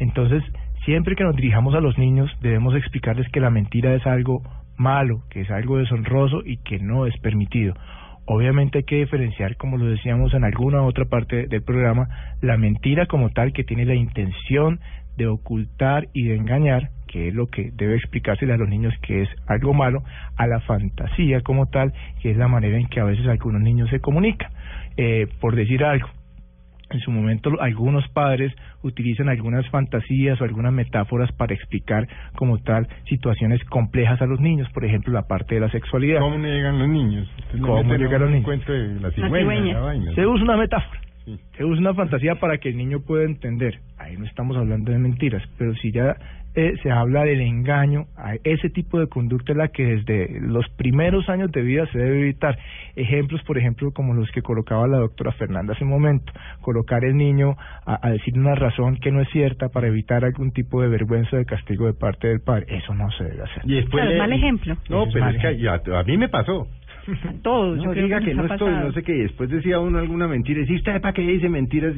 [SPEAKER 4] Entonces, siempre que nos dirijamos a los niños debemos explicarles que la mentira es algo malo, que es algo deshonroso y que no es permitido. Obviamente hay que diferenciar, como lo decíamos en alguna otra parte del programa, la mentira como tal que tiene la intención de ocultar y de engañar, que es lo que debe explicársele a los niños que es algo malo, a la fantasía como tal, que es la manera en que a veces algunos niños se comunican. Eh, por decir algo, en su momento algunos padres utilizan algunas fantasías o algunas metáforas para explicar como tal situaciones complejas a los niños, por ejemplo la parte de la sexualidad.
[SPEAKER 2] ¿Cómo le llegan los niños?
[SPEAKER 4] ¿Cómo llegan los niños?
[SPEAKER 2] cuento de la cigüeña, la vaina.
[SPEAKER 4] Se usa una metáfora, se usa una fantasía para que el niño pueda entender. Ahí no estamos hablando de mentiras, pero si ya eh, se habla del engaño, a ese tipo de conducta es la que desde los primeros años de vida se debe evitar. Ejemplos, por ejemplo, como los que colocaba la doctora Fernanda hace un momento, colocar el niño a, a decir una razón que no es cierta para evitar algún tipo de vergüenza o de castigo de parte del padre. Eso no se debe hacer.
[SPEAKER 2] Y después
[SPEAKER 3] Claro,
[SPEAKER 2] le-
[SPEAKER 3] mal ejemplo.
[SPEAKER 2] No,
[SPEAKER 4] Eso
[SPEAKER 2] pero es que ya- a mí me pasó.
[SPEAKER 3] Todos, yo
[SPEAKER 2] No diga
[SPEAKER 3] que,
[SPEAKER 2] no estoy,
[SPEAKER 3] pasado.
[SPEAKER 2] no sé qué, después decía uno alguna mentira, y ¿usted para qué dice mentiras?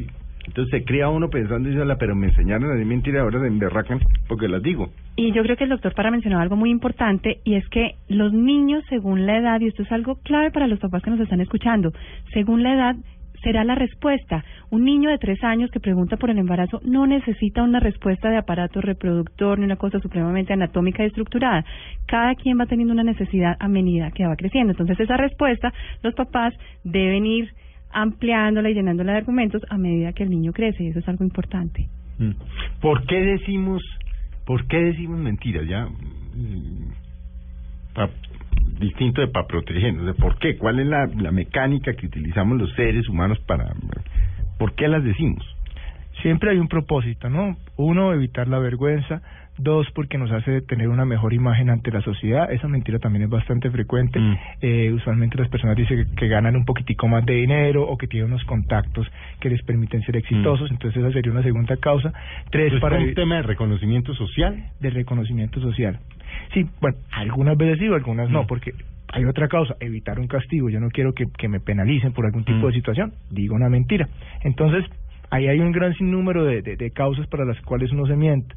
[SPEAKER 2] Entonces se cría uno pensando, y dice, "Ala, pero me enseñaron a decir mentiras, ahora se emberracan porque las digo.
[SPEAKER 3] Y yo creo que el doctor para mencionar algo muy importante y es que los niños según la edad, y esto es algo clave para los papás que nos están escuchando, según la edad será la respuesta. Un niño de tres años que pregunta por el embarazo no necesita una respuesta de aparato reproductor ni una cosa supremamente anatómica y estructurada. Cada quien va teniendo una necesidad a medida que va creciendo. Entonces esa respuesta los papás deben ir ampliándola y llenándola de argumentos a medida que el niño crece y eso es algo importante.
[SPEAKER 2] Mm. ¿Por qué decimos, por qué decimos mentiras? Ya, mm, distinto de para protegernos. ¿De ¿Por qué? ¿Cuál es la, la mecánica que utilizamos los seres humanos para, por qué las decimos?
[SPEAKER 4] Siempre hay un propósito, ¿no? Uno, evitar la vergüenza. Dos, porque nos hace tener una mejor imagen ante la sociedad. Esa mentira también es bastante frecuente.
[SPEAKER 2] Mm.
[SPEAKER 4] Eh, usualmente las personas dicen que, que ganan un poquitico más de dinero o que tienen unos contactos que les permiten ser exitosos. Entonces esa sería una segunda causa. Tres,
[SPEAKER 2] ¿Es
[SPEAKER 4] para
[SPEAKER 2] un tema de reconocimiento social?
[SPEAKER 4] de reconocimiento social. Sí, bueno, algunas veces sí, algunas no,
[SPEAKER 2] Mm.
[SPEAKER 4] porque hay otra causa, evitar un castigo. Yo no quiero que, que me penalicen por algún tipo
[SPEAKER 2] Mm.
[SPEAKER 4] de situación. Digo una mentira. Entonces, ahí hay un gran sinnúmero de, de, de causas para las cuales uno se miente.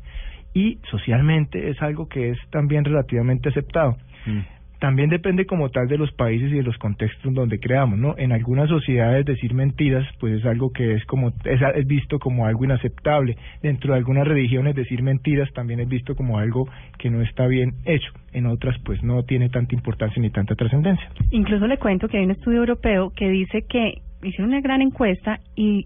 [SPEAKER 4] Y socialmente es algo que es también relativamente aceptado.
[SPEAKER 2] Mm.
[SPEAKER 4] También depende como tal de los países y de los contextos donde creamos, ¿no? En algunas sociedades decir mentiras pues es algo que es como es, es visto como algo inaceptable. Dentro de algunas religiones decir mentiras también es visto como algo que no está bien hecho. En otras pues no tiene tanta importancia ni tanta trascendencia.
[SPEAKER 3] Incluso le cuento que hay un estudio europeo que dice que hicieron una gran encuesta y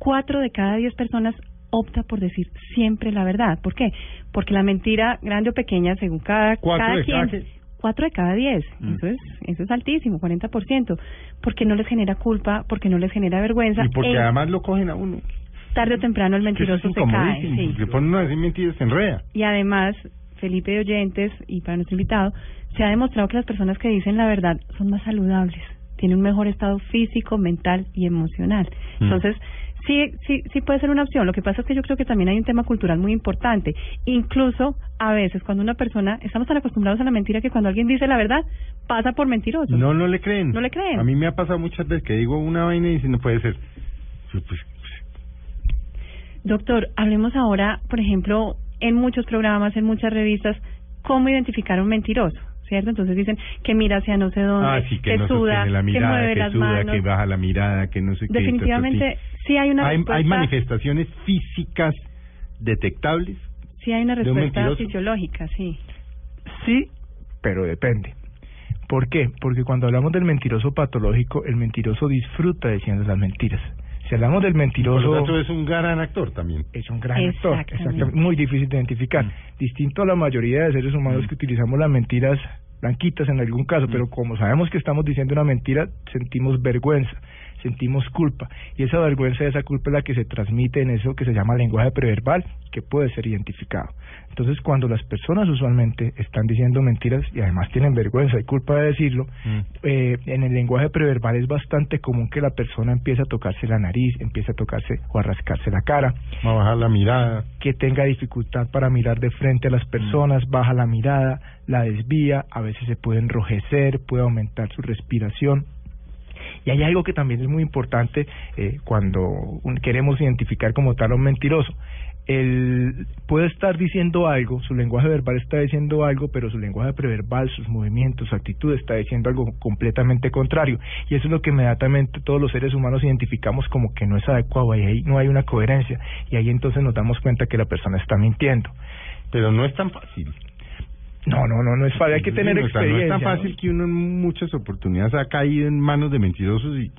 [SPEAKER 3] cuatro de cada diez personas opta por decir siempre la verdad. ¿Por qué? Porque la mentira, grande o pequeña, según cada,
[SPEAKER 2] Cuatro
[SPEAKER 3] cada quien,
[SPEAKER 2] cada-
[SPEAKER 3] cuatro de cada diez.
[SPEAKER 2] Mm.
[SPEAKER 3] Eso es eso es altísimo, 40%. Porque no les genera culpa, porque no les genera vergüenza.
[SPEAKER 2] Y porque
[SPEAKER 3] e
[SPEAKER 2] además lo cogen a uno.
[SPEAKER 3] tarde o temprano el mentiroso se cae. sí.
[SPEAKER 2] porque ponen a decir mentiras, se enreda.
[SPEAKER 3] Y además, Felipe de Oyentes y para nuestro invitado, se ha demostrado que las personas que dicen la verdad son más saludables, tienen un mejor estado físico, mental y emocional.
[SPEAKER 2] Mm.
[SPEAKER 3] Sí, sí, sí puede ser una opción. Lo que pasa es que yo creo que también hay un tema cultural muy importante. Incluso a veces cuando una persona, estamos tan acostumbrados a la mentira que cuando alguien dice la verdad, pasa por mentiroso.
[SPEAKER 2] No, no le creen.
[SPEAKER 3] No le creen.
[SPEAKER 2] A mí me ha pasado muchas veces que digo una vaina y dicen, no puede ser. Pues,
[SPEAKER 3] Doctor, hablemos ahora, por ejemplo, en muchos programas, en muchas revistas, cómo identificar a un mentiroso, ¿cierto? Entonces dicen que mira hacia no sé dónde,
[SPEAKER 2] ah, sí, que,
[SPEAKER 3] que
[SPEAKER 2] no
[SPEAKER 3] suda,
[SPEAKER 2] la
[SPEAKER 3] que
[SPEAKER 2] mirada,
[SPEAKER 3] mueve
[SPEAKER 2] que
[SPEAKER 3] las
[SPEAKER 2] suda,
[SPEAKER 3] manos.
[SPEAKER 2] que baja la mirada, que no sé qué.
[SPEAKER 3] Definitivamente, sí hay una
[SPEAKER 2] hay,
[SPEAKER 3] respuesta.
[SPEAKER 2] hay manifestaciones físicas detectables.
[SPEAKER 3] Sí hay una respuesta fisiológica, sí.
[SPEAKER 4] Sí, pero depende. ¿Por qué? Porque cuando hablamos del mentiroso patológico, el mentiroso disfruta diciendo las mentiras. Si hablamos del
[SPEAKER 2] Por
[SPEAKER 4] mentiroso...
[SPEAKER 2] lo tanto, es un gran actor también.
[SPEAKER 4] es un gran actor,
[SPEAKER 3] Exactamente.
[SPEAKER 4] muy difícil de identificar.
[SPEAKER 2] Mm.
[SPEAKER 4] Distinto a la mayoría de seres humanos que utilizamos las mentiras blanquitas en algún caso, pero como sabemos que estamos diciendo una mentira, sentimos vergüenza, sentimos culpa, y esa vergüenza y esa culpa es la que se transmite en eso que se llama lenguaje preverbal, que puede ser identificado. Entonces, cuando las personas usualmente están diciendo mentiras y además tienen vergüenza y culpa de decirlo,
[SPEAKER 2] Mm.
[SPEAKER 4] eh, en el lenguaje preverbal es bastante común que la persona empiece a tocarse la nariz, empiece a tocarse o a rascarse la cara,
[SPEAKER 2] a bajar la mirada.
[SPEAKER 4] que tenga dificultad para mirar de frente a las personas, baja la mirada, la desvía, a veces se puede enrojecer, puede aumentar su respiración. Y hay algo que también es muy importante eh, cuando queremos identificar como tal a un mentiroso. él puede estar diciendo algo, su lenguaje verbal está diciendo algo, pero su lenguaje preverbal, sus movimientos, su actitud está diciendo algo completamente contrario. Y eso es lo que inmediatamente todos los seres humanos identificamos como que no es adecuado y ahí no hay una coherencia. Y ahí entonces nos damos cuenta que la persona está mintiendo.
[SPEAKER 2] Pero no es tan fácil.
[SPEAKER 4] No, no, no, no es fácil, hay que
[SPEAKER 2] Sí,
[SPEAKER 4] tener
[SPEAKER 2] o sea,
[SPEAKER 4] experiencia.
[SPEAKER 2] no es tan fácil que uno en muchas oportunidades ha caído en manos de mentirosos y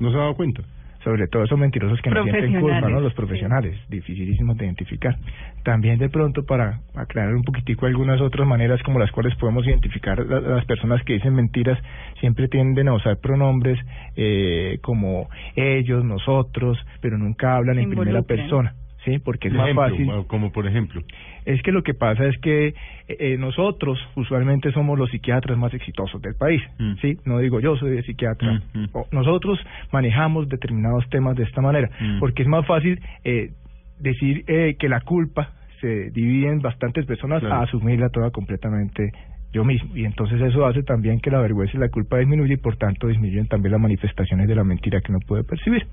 [SPEAKER 2] no se ha dado cuenta.
[SPEAKER 4] sobre todo esos mentirosos que no sienten culpa, ¿no? Los profesionales, dificilísimos de identificar. También de pronto para aclarar un poquitico algunas otras maneras como las cuales podemos identificar la- las personas que dicen mentiras, siempre tienden a usar pronombres eh, como ellos, nosotros, pero nunca hablan en primera persona. Sí, porque es más fácil.
[SPEAKER 2] Como por ejemplo.
[SPEAKER 4] Es que lo que pasa es que eh, nosotros usualmente somos los psiquiatras más exitosos del país, ¿sí? No digo yo soy psiquiatra. O nosotros manejamos determinados temas de esta manera,
[SPEAKER 2] Mm.
[SPEAKER 4] porque es más fácil eh, decir eh, que la culpa se divide en bastantes personas
[SPEAKER 2] Claro.
[SPEAKER 4] a asumirla toda completamente yo mismo. Y entonces eso hace también que la vergüenza y la culpa disminuya y por tanto disminuyen también las manifestaciones de la mentira que uno puede percibir.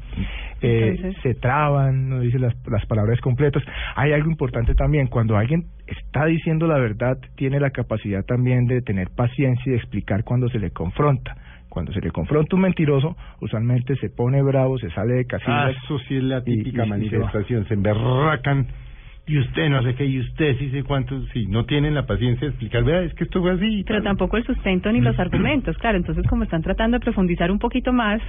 [SPEAKER 4] Eh, se traban, no dice las, las palabras completas. Hay algo importante también, cuando alguien está diciendo la verdad, tiene la capacidad también de tener paciencia y de explicar cuando se le confronta. Cuando se le confronta un mentiroso, usualmente se pone bravo, se sale de
[SPEAKER 2] Ah,
[SPEAKER 4] casillas.
[SPEAKER 2] eso sí es la
[SPEAKER 4] y- y-
[SPEAKER 2] típica
[SPEAKER 4] y se
[SPEAKER 2] manifestación. Se emberracan. Y usted no sé qué, y usted sí sé cuántos. Sí, no tienen la paciencia de explicar. Vea, es que esto fue así.
[SPEAKER 3] Pero tampoco el sustento ni los argumentos, claro. Entonces, como están tratando de profundizar un poquito más,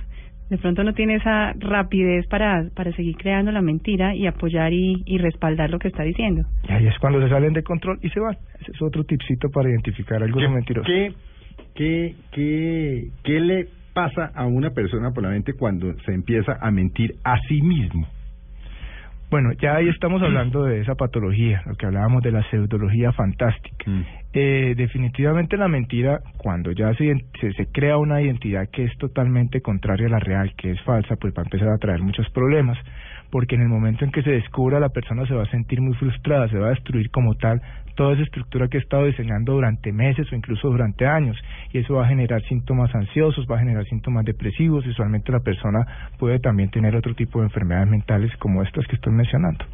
[SPEAKER 3] de pronto no tiene esa rapidez para, para seguir creando la mentira y apoyar y, y respaldar lo que está diciendo.
[SPEAKER 4] Y ahí es cuando se salen de control y se van. Ese es otro tipcito para identificar a algunos mentirosos.
[SPEAKER 2] ¿Qué, qué, qué, ¿Qué le pasa a una persona por la mente cuando se empieza a mentir a sí mismo?
[SPEAKER 4] Bueno, ya ahí estamos hablando de esa patología, lo que hablábamos de la pseudología fantástica. Eh, definitivamente la mentira, cuando ya se, se, se crea una identidad que es totalmente contraria a la real, que es falsa, pues va a empezar a traer muchos problemas, porque en el momento en que se descubra la persona se va a sentir muy frustrada, se va a destruir como tal toda esa estructura que ha estado diseñando durante meses o incluso durante años, y eso va a generar síntomas ansiosos, va a generar síntomas depresivos, y usualmente la persona puede también tener otro tipo de enfermedades mentales como estas que estoy mencionando.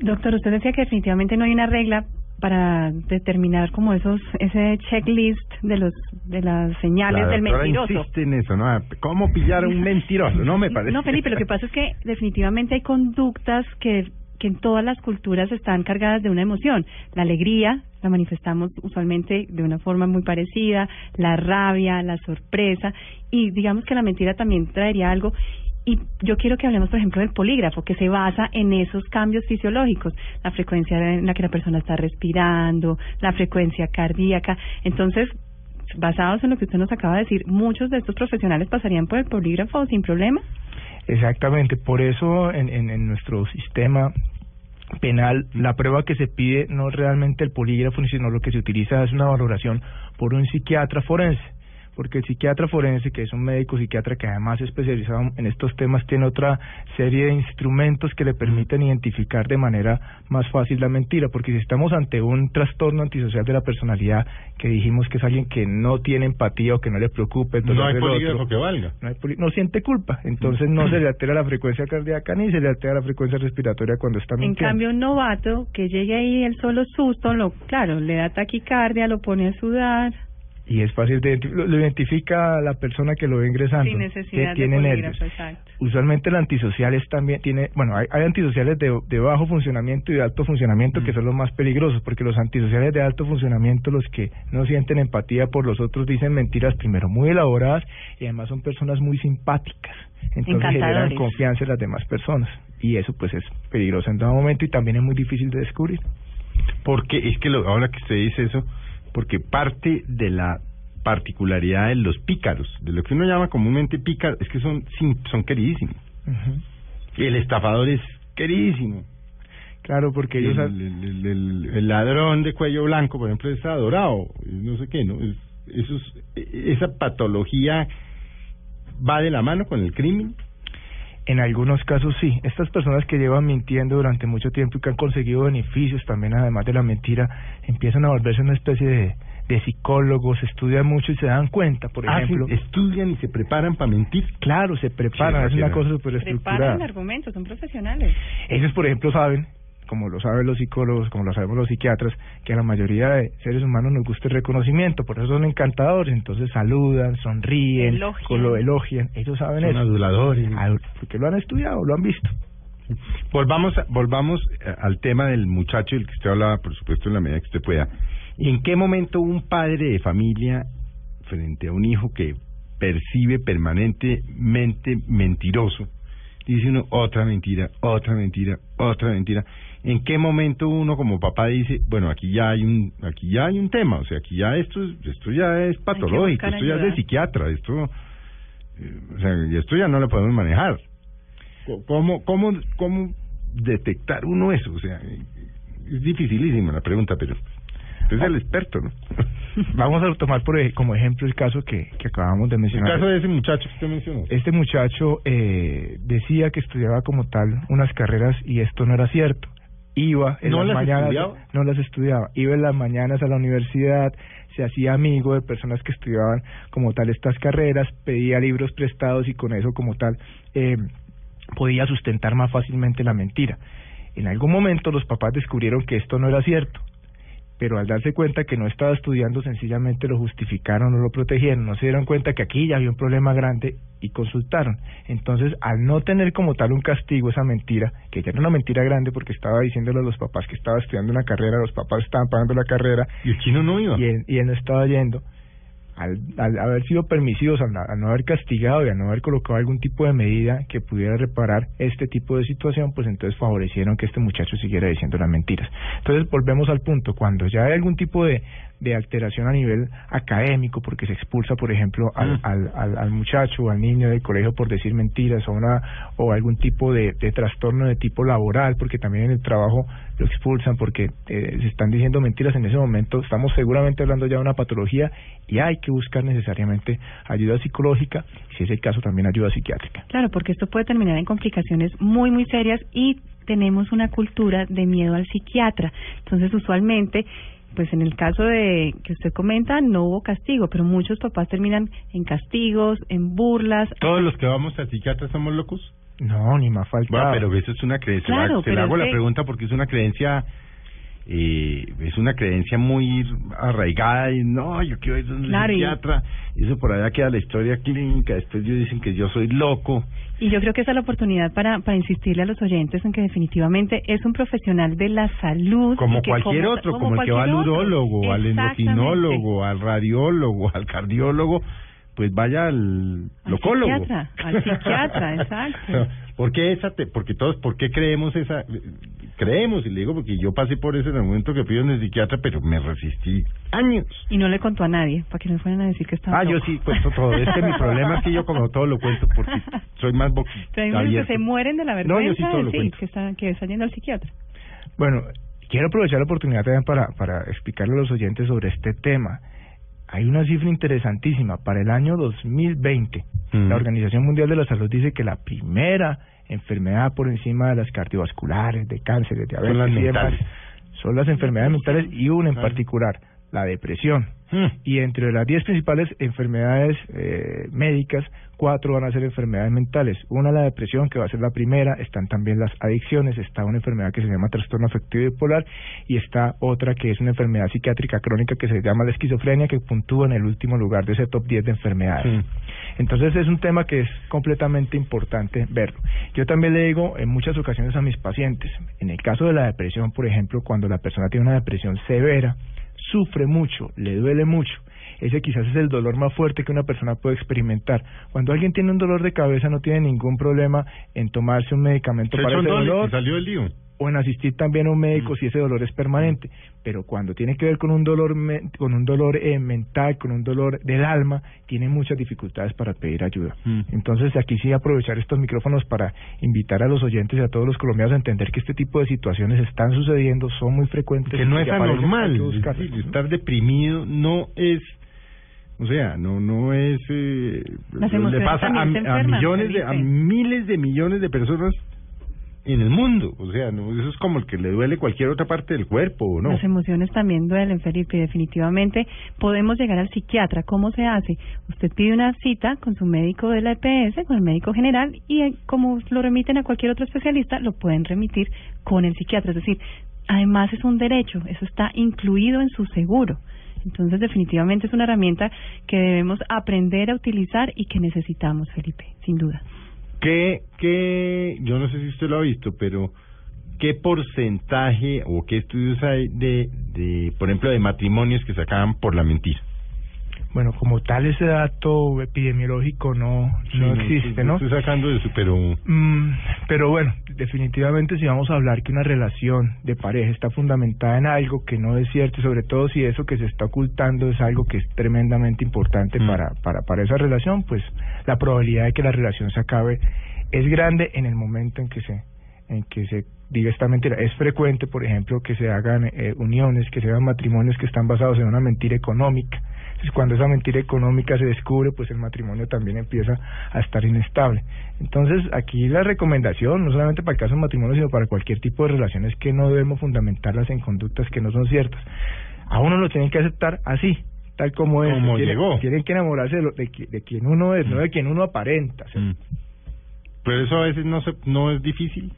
[SPEAKER 3] Doctor, usted decía que definitivamente no hay una regla para determinar como esos ese checklist de los de las señales
[SPEAKER 2] La
[SPEAKER 3] del mentiroso.
[SPEAKER 2] insiste en eso, ¿no? ¿Cómo pillar a un mentiroso? No me parece.
[SPEAKER 3] No, Felipe, lo que pasa es que definitivamente hay conductas que, que en todas las culturas están cargadas de una emoción. La alegría la manifestamos usualmente de una forma muy parecida, la rabia, la sorpresa, y digamos que la mentira también traería algo. Y yo quiero que hablemos, por ejemplo, del polígrafo, que se basa en esos cambios fisiológicos, la frecuencia en la que la persona está respirando, la frecuencia cardíaca. Entonces, basados en lo que usted nos acaba de decir, muchos de estos profesionales pasarían por el polígrafo sin problema.
[SPEAKER 4] Exactamente, por eso en, en, en nuestro sistema penal la prueba que se pide no es realmente el polígrafo, sino lo que se utiliza es una valoración por un psiquiatra forense. Porque el psiquiatra forense, que es un médico psiquiatra que además es especializado en estos temas, tiene otra serie de instrumentos que le permiten identificar de manera más fácil la mentira. Porque si estamos ante un trastorno antisocial de la personalidad, que dijimos que es alguien que no tiene empatía o que no le preocupa, el
[SPEAKER 2] No hay polígrafo
[SPEAKER 4] otro,
[SPEAKER 2] que valga.
[SPEAKER 4] no, hay poli- no siente culpa, entonces no se le altera la frecuencia cardíaca ni se le altera la frecuencia respiratoria cuando está
[SPEAKER 3] En
[SPEAKER 4] mintiendo.
[SPEAKER 3] cambio, un novato que llegue ahí el solo susto, lo claro, le da taquicardia, lo pone a sudar.
[SPEAKER 4] Y es fácil de lo, lo identifica la persona que lo ve ingresando,
[SPEAKER 3] Sin necesidad
[SPEAKER 4] que tiene
[SPEAKER 3] de
[SPEAKER 4] nervios.
[SPEAKER 3] exacto.
[SPEAKER 4] Usualmente el antisocial es también tiene, bueno, hay, hay antisociales de, de bajo funcionamiento y de alto funcionamiento que son los más peligrosos, porque los antisociales de alto funcionamiento, los que no sienten empatía por los otros, dicen mentiras primero muy elaboradas y además son personas muy simpáticas, entonces generan confianza en las demás personas y eso pues es peligroso en todo momento y también es muy difícil de descubrir.
[SPEAKER 2] Porque es que lo, ahora que usted dice eso, porque parte de la particularidad de los pícaros, de lo que uno llama comúnmente pícaros, es que son son queridísimos. Y el estafador es queridísimo.
[SPEAKER 4] Claro, porque ellos...
[SPEAKER 2] el, el- el- el ladrón de cuello blanco, por ejemplo, es adorado, no sé qué, ¿no? Es- eso es- esa patología va de la mano con el crimen.
[SPEAKER 4] En algunos casos sí. Estas personas que llevan mintiendo durante mucho tiempo y que han conseguido beneficios también además de la mentira, empiezan a volverse una especie de, de psicólogos, estudian mucho y se dan cuenta, por
[SPEAKER 2] Hacen-
[SPEAKER 4] ejemplo...
[SPEAKER 2] estudian y se preparan para mentir.
[SPEAKER 4] Claro, se preparan,
[SPEAKER 2] Sí,
[SPEAKER 4] es una cosa estructurada.
[SPEAKER 3] Preparan argumentos, son profesionales.
[SPEAKER 4] Ellos, por ejemplo, saben, como lo saben los psicólogos, como lo sabemos los psiquiatras, que a la mayoría de seres humanos nos gusta el reconocimiento, por eso son encantadores, entonces saludan, sonríen,
[SPEAKER 3] Elogian.
[SPEAKER 4] con lo elogian, ellos saben
[SPEAKER 2] Son
[SPEAKER 4] eso.
[SPEAKER 2] aduladores.
[SPEAKER 4] Ah, Porque lo han estudiado, lo han visto.
[SPEAKER 2] Volvamos, a- volvamos eh, al tema del muchacho del que usted hablaba, por supuesto, en la medida que usted pueda. ¿En qué momento un padre de familia, frente a un hijo que percibe permanentemente mentiroso, dice uno otra mentira, otra mentira, otra mentira? ¿En qué momento uno como papá dice, bueno, aquí ya hay un, aquí ya hay un tema, o sea, aquí ya esto, es- esto ya es patológico, esto ya es de psiquiatra, esto, eh, o sea, y esto ya no lo podemos manejar. ¿Cómo, cómo, cómo detectar uno eso? O sea, es dificilísima la pregunta, pero usted es el experto, ¿no?
[SPEAKER 4] Vamos a tomar por como ejemplo el caso que, que acabamos de
[SPEAKER 2] El
[SPEAKER 4] mencionar.
[SPEAKER 2] caso de ese muchacho que usted mencionó.
[SPEAKER 4] Este muchacho eh, decía que estudiaba como tal unas carreras y esto no era cierto. Iba en
[SPEAKER 2] ¿No
[SPEAKER 4] las
[SPEAKER 2] las
[SPEAKER 4] mañanas,
[SPEAKER 2] estudiaba?
[SPEAKER 4] no las estudiaba. Iba en las mañanas a la universidad, se hacía amigo de personas que estudiaban como tal estas carreras, pedía libros prestados y con eso como tal eh, podía sustentar más fácilmente la mentira. En algún momento los papás descubrieron que esto no era cierto pero al darse cuenta que no estaba estudiando sencillamente lo justificaron o lo protegieron, no se dieron cuenta que aquí ya había un problema grande y consultaron. Entonces, al no tener como tal un castigo esa mentira, que ya era una mentira grande porque estaba diciéndole a los papás que estaba estudiando una carrera, los papás estaban pagando la carrera
[SPEAKER 2] Y el chino no iba.
[SPEAKER 4] y él, y él no estaba yendo, al, al haber sido permisivos, al, al no haber castigado y al no haber colocado algún tipo de medida que pudiera reparar este tipo de situación, pues entonces favorecieron que este muchacho siguiera diciendo las mentiras. Entonces volvemos al punto, cuando ya hay algún tipo de, de alteración a nivel académico, porque se expulsa, por ejemplo, al,
[SPEAKER 2] Mm.
[SPEAKER 4] al, al, al muchacho o al niño del colegio por decir mentiras o, una, o algún tipo de, de trastorno de tipo laboral, porque también en el trabajo lo expulsan porque eh, se están diciendo mentiras en ese momento, estamos seguramente hablando ya de una patología y hay que buscar necesariamente ayuda psicológica y si es el caso también ayuda psiquiátrica.
[SPEAKER 3] Claro, porque esto puede terminar en complicaciones muy, muy serias y tenemos una cultura de miedo al psiquiatra. Entonces, usualmente, pues en el caso de que usted comenta, no hubo castigo, pero muchos papás terminan en castigos, en burlas.
[SPEAKER 2] ¿Todos los que vamos al psiquiatra somos locos?
[SPEAKER 4] No, ni más falta.
[SPEAKER 2] Bueno, pero eso es una creencia.
[SPEAKER 3] Claro,
[SPEAKER 2] se le hago la
[SPEAKER 3] que-
[SPEAKER 2] pregunta porque es una creencia, eh, es una creencia muy arraigada y no, yo quiero ir a un
[SPEAKER 3] Claro,
[SPEAKER 2] psiquiatra. Y eso por allá queda la historia clínica. Después ellos dicen que yo soy loco.
[SPEAKER 3] Y yo creo que esa es la oportunidad para, para insistirle a los oyentes en que definitivamente es un profesional de la salud.
[SPEAKER 2] Como cualquier
[SPEAKER 3] como-
[SPEAKER 2] otro, como, el que va al urólogo, al endocrinólogo, al radiólogo, al cardiólogo, pues vaya al
[SPEAKER 3] Al
[SPEAKER 2] locólogo.
[SPEAKER 3] psiquiatra, al psiquiatra, exacto.
[SPEAKER 2] ¿Por qué esa te, porque todos, por qué creemos esa, creemos, y le digo porque yo pasé por eso en el momento que fui en el psiquiatra, pero me resistí años.
[SPEAKER 3] Y no le contó a nadie, para que no fueran a decir que estaba
[SPEAKER 2] Ah, yo sí cuento todo. Es que mi problema es que yo como todo lo cuento porque soy más
[SPEAKER 3] Pero hay muchos que se mueren de la
[SPEAKER 2] No,
[SPEAKER 3] vergüenza
[SPEAKER 2] yo sí todo lo
[SPEAKER 3] sí,
[SPEAKER 2] cuento.
[SPEAKER 3] que están que están yendo al psiquiatra.
[SPEAKER 4] Bueno, quiero aprovechar la oportunidad también para, para explicarle a los oyentes sobre este tema. Hay una cifra interesantísima. Para el año 2020,
[SPEAKER 2] Mm.
[SPEAKER 4] la Organización Mundial de la Salud dice que la primera enfermedad por encima de las cardiovasculares, de cáncer, de diabetes
[SPEAKER 2] las
[SPEAKER 4] y demás, son las enfermedades mentales y una en particular, la depresión.
[SPEAKER 2] Mm.
[SPEAKER 4] Y entre las 10 principales enfermedades eh, médicas, cuatro van a ser enfermedades mentales. Una la depresión, que va a ser la primera, están también las adicciones, está una enfermedad que se llama trastorno afectivo bipolar y está otra que es una enfermedad psiquiátrica crónica que se llama la esquizofrenia, que puntúa en el último lugar de ese top 10 de enfermedades.
[SPEAKER 2] Sí.
[SPEAKER 4] Entonces es un tema que es completamente importante verlo. Yo también le digo en muchas ocasiones a mis pacientes, en el caso de la depresión, por ejemplo, cuando la persona tiene una depresión severa, sufre mucho, le duele mucho, ese quizás es el dolor más fuerte que una persona puede experimentar. Cuando alguien tiene un dolor de cabeza no tiene ningún problema en tomarse un medicamento para ese dolor
[SPEAKER 2] salió el lío.
[SPEAKER 4] o en asistir también a un médico
[SPEAKER 2] Mm.
[SPEAKER 4] si ese dolor es permanente, pero cuando tiene que ver con un dolor me- con un dolor eh, mental, con un dolor del alma, tiene muchas dificultades para pedir ayuda.
[SPEAKER 2] Mm.
[SPEAKER 4] Entonces, aquí sí aprovechar estos micrófonos para invitar a los oyentes y a todos los colombianos a entender que este tipo de situaciones están sucediendo, son muy frecuentes
[SPEAKER 2] que no es anormal. Es decir, estar deprimido no es, o sea, no no es. Eh, le pasa a, a millones de, a miles de millones de personas en el mundo. O sea, no, eso es como el que le duele cualquier otra parte del cuerpo, ¿o ¿no?
[SPEAKER 3] Las emociones también duelen, Felipe, definitivamente podemos llegar al psiquiatra. ¿Cómo se hace? Usted pide una cita con su médico de la EPS, con el médico general, y eh, como lo remiten a cualquier otro especialista, lo pueden remitir con el psiquiatra. Es decir, además es un derecho, eso está incluido en su seguro. Entonces, definitivamente es una herramienta que debemos aprender a utilizar y que necesitamos, Felipe, sin duda.
[SPEAKER 2] ¿Qué, qué, yo no sé si usted lo ha visto, pero qué porcentaje o qué estudios hay de, de, por ejemplo, de matrimonios que se acaban por la mentira?
[SPEAKER 4] Bueno, como tal ese dato epidemiológico no,
[SPEAKER 2] Sí,
[SPEAKER 4] no existe, ¿no?
[SPEAKER 2] Estoy sacando eso, pero
[SPEAKER 4] Mm, pero bueno, definitivamente si vamos a hablar que una relación de pareja está fundamentada en algo que no es cierto, sobre todo si eso que se está ocultando es algo que es tremendamente importante
[SPEAKER 2] Mm.
[SPEAKER 4] para, para, para esa relación, pues la probabilidad de que la relación se acabe es grande en el momento en que se, en que se diga esta mentira. Es frecuente, por ejemplo, que se hagan eh, uniones, que se hagan matrimonios que están basados en una mentira económica. Entonces, cuando esa mentira económica se descubre, pues el matrimonio también empieza a estar inestable. Entonces, aquí la recomendación, no solamente para el caso de matrimonio, sino para cualquier tipo de relación, es que no debemos fundamentarlas en conductas que no son ciertas. A uno lo tienen que aceptar así, tal como es.
[SPEAKER 2] Como
[SPEAKER 4] tienen,
[SPEAKER 2] llegó.
[SPEAKER 4] tienen que enamorarse de, lo- de, de quien uno es, no de quien uno aparenta.
[SPEAKER 2] Mm. pero eso a veces no se, no es difícil.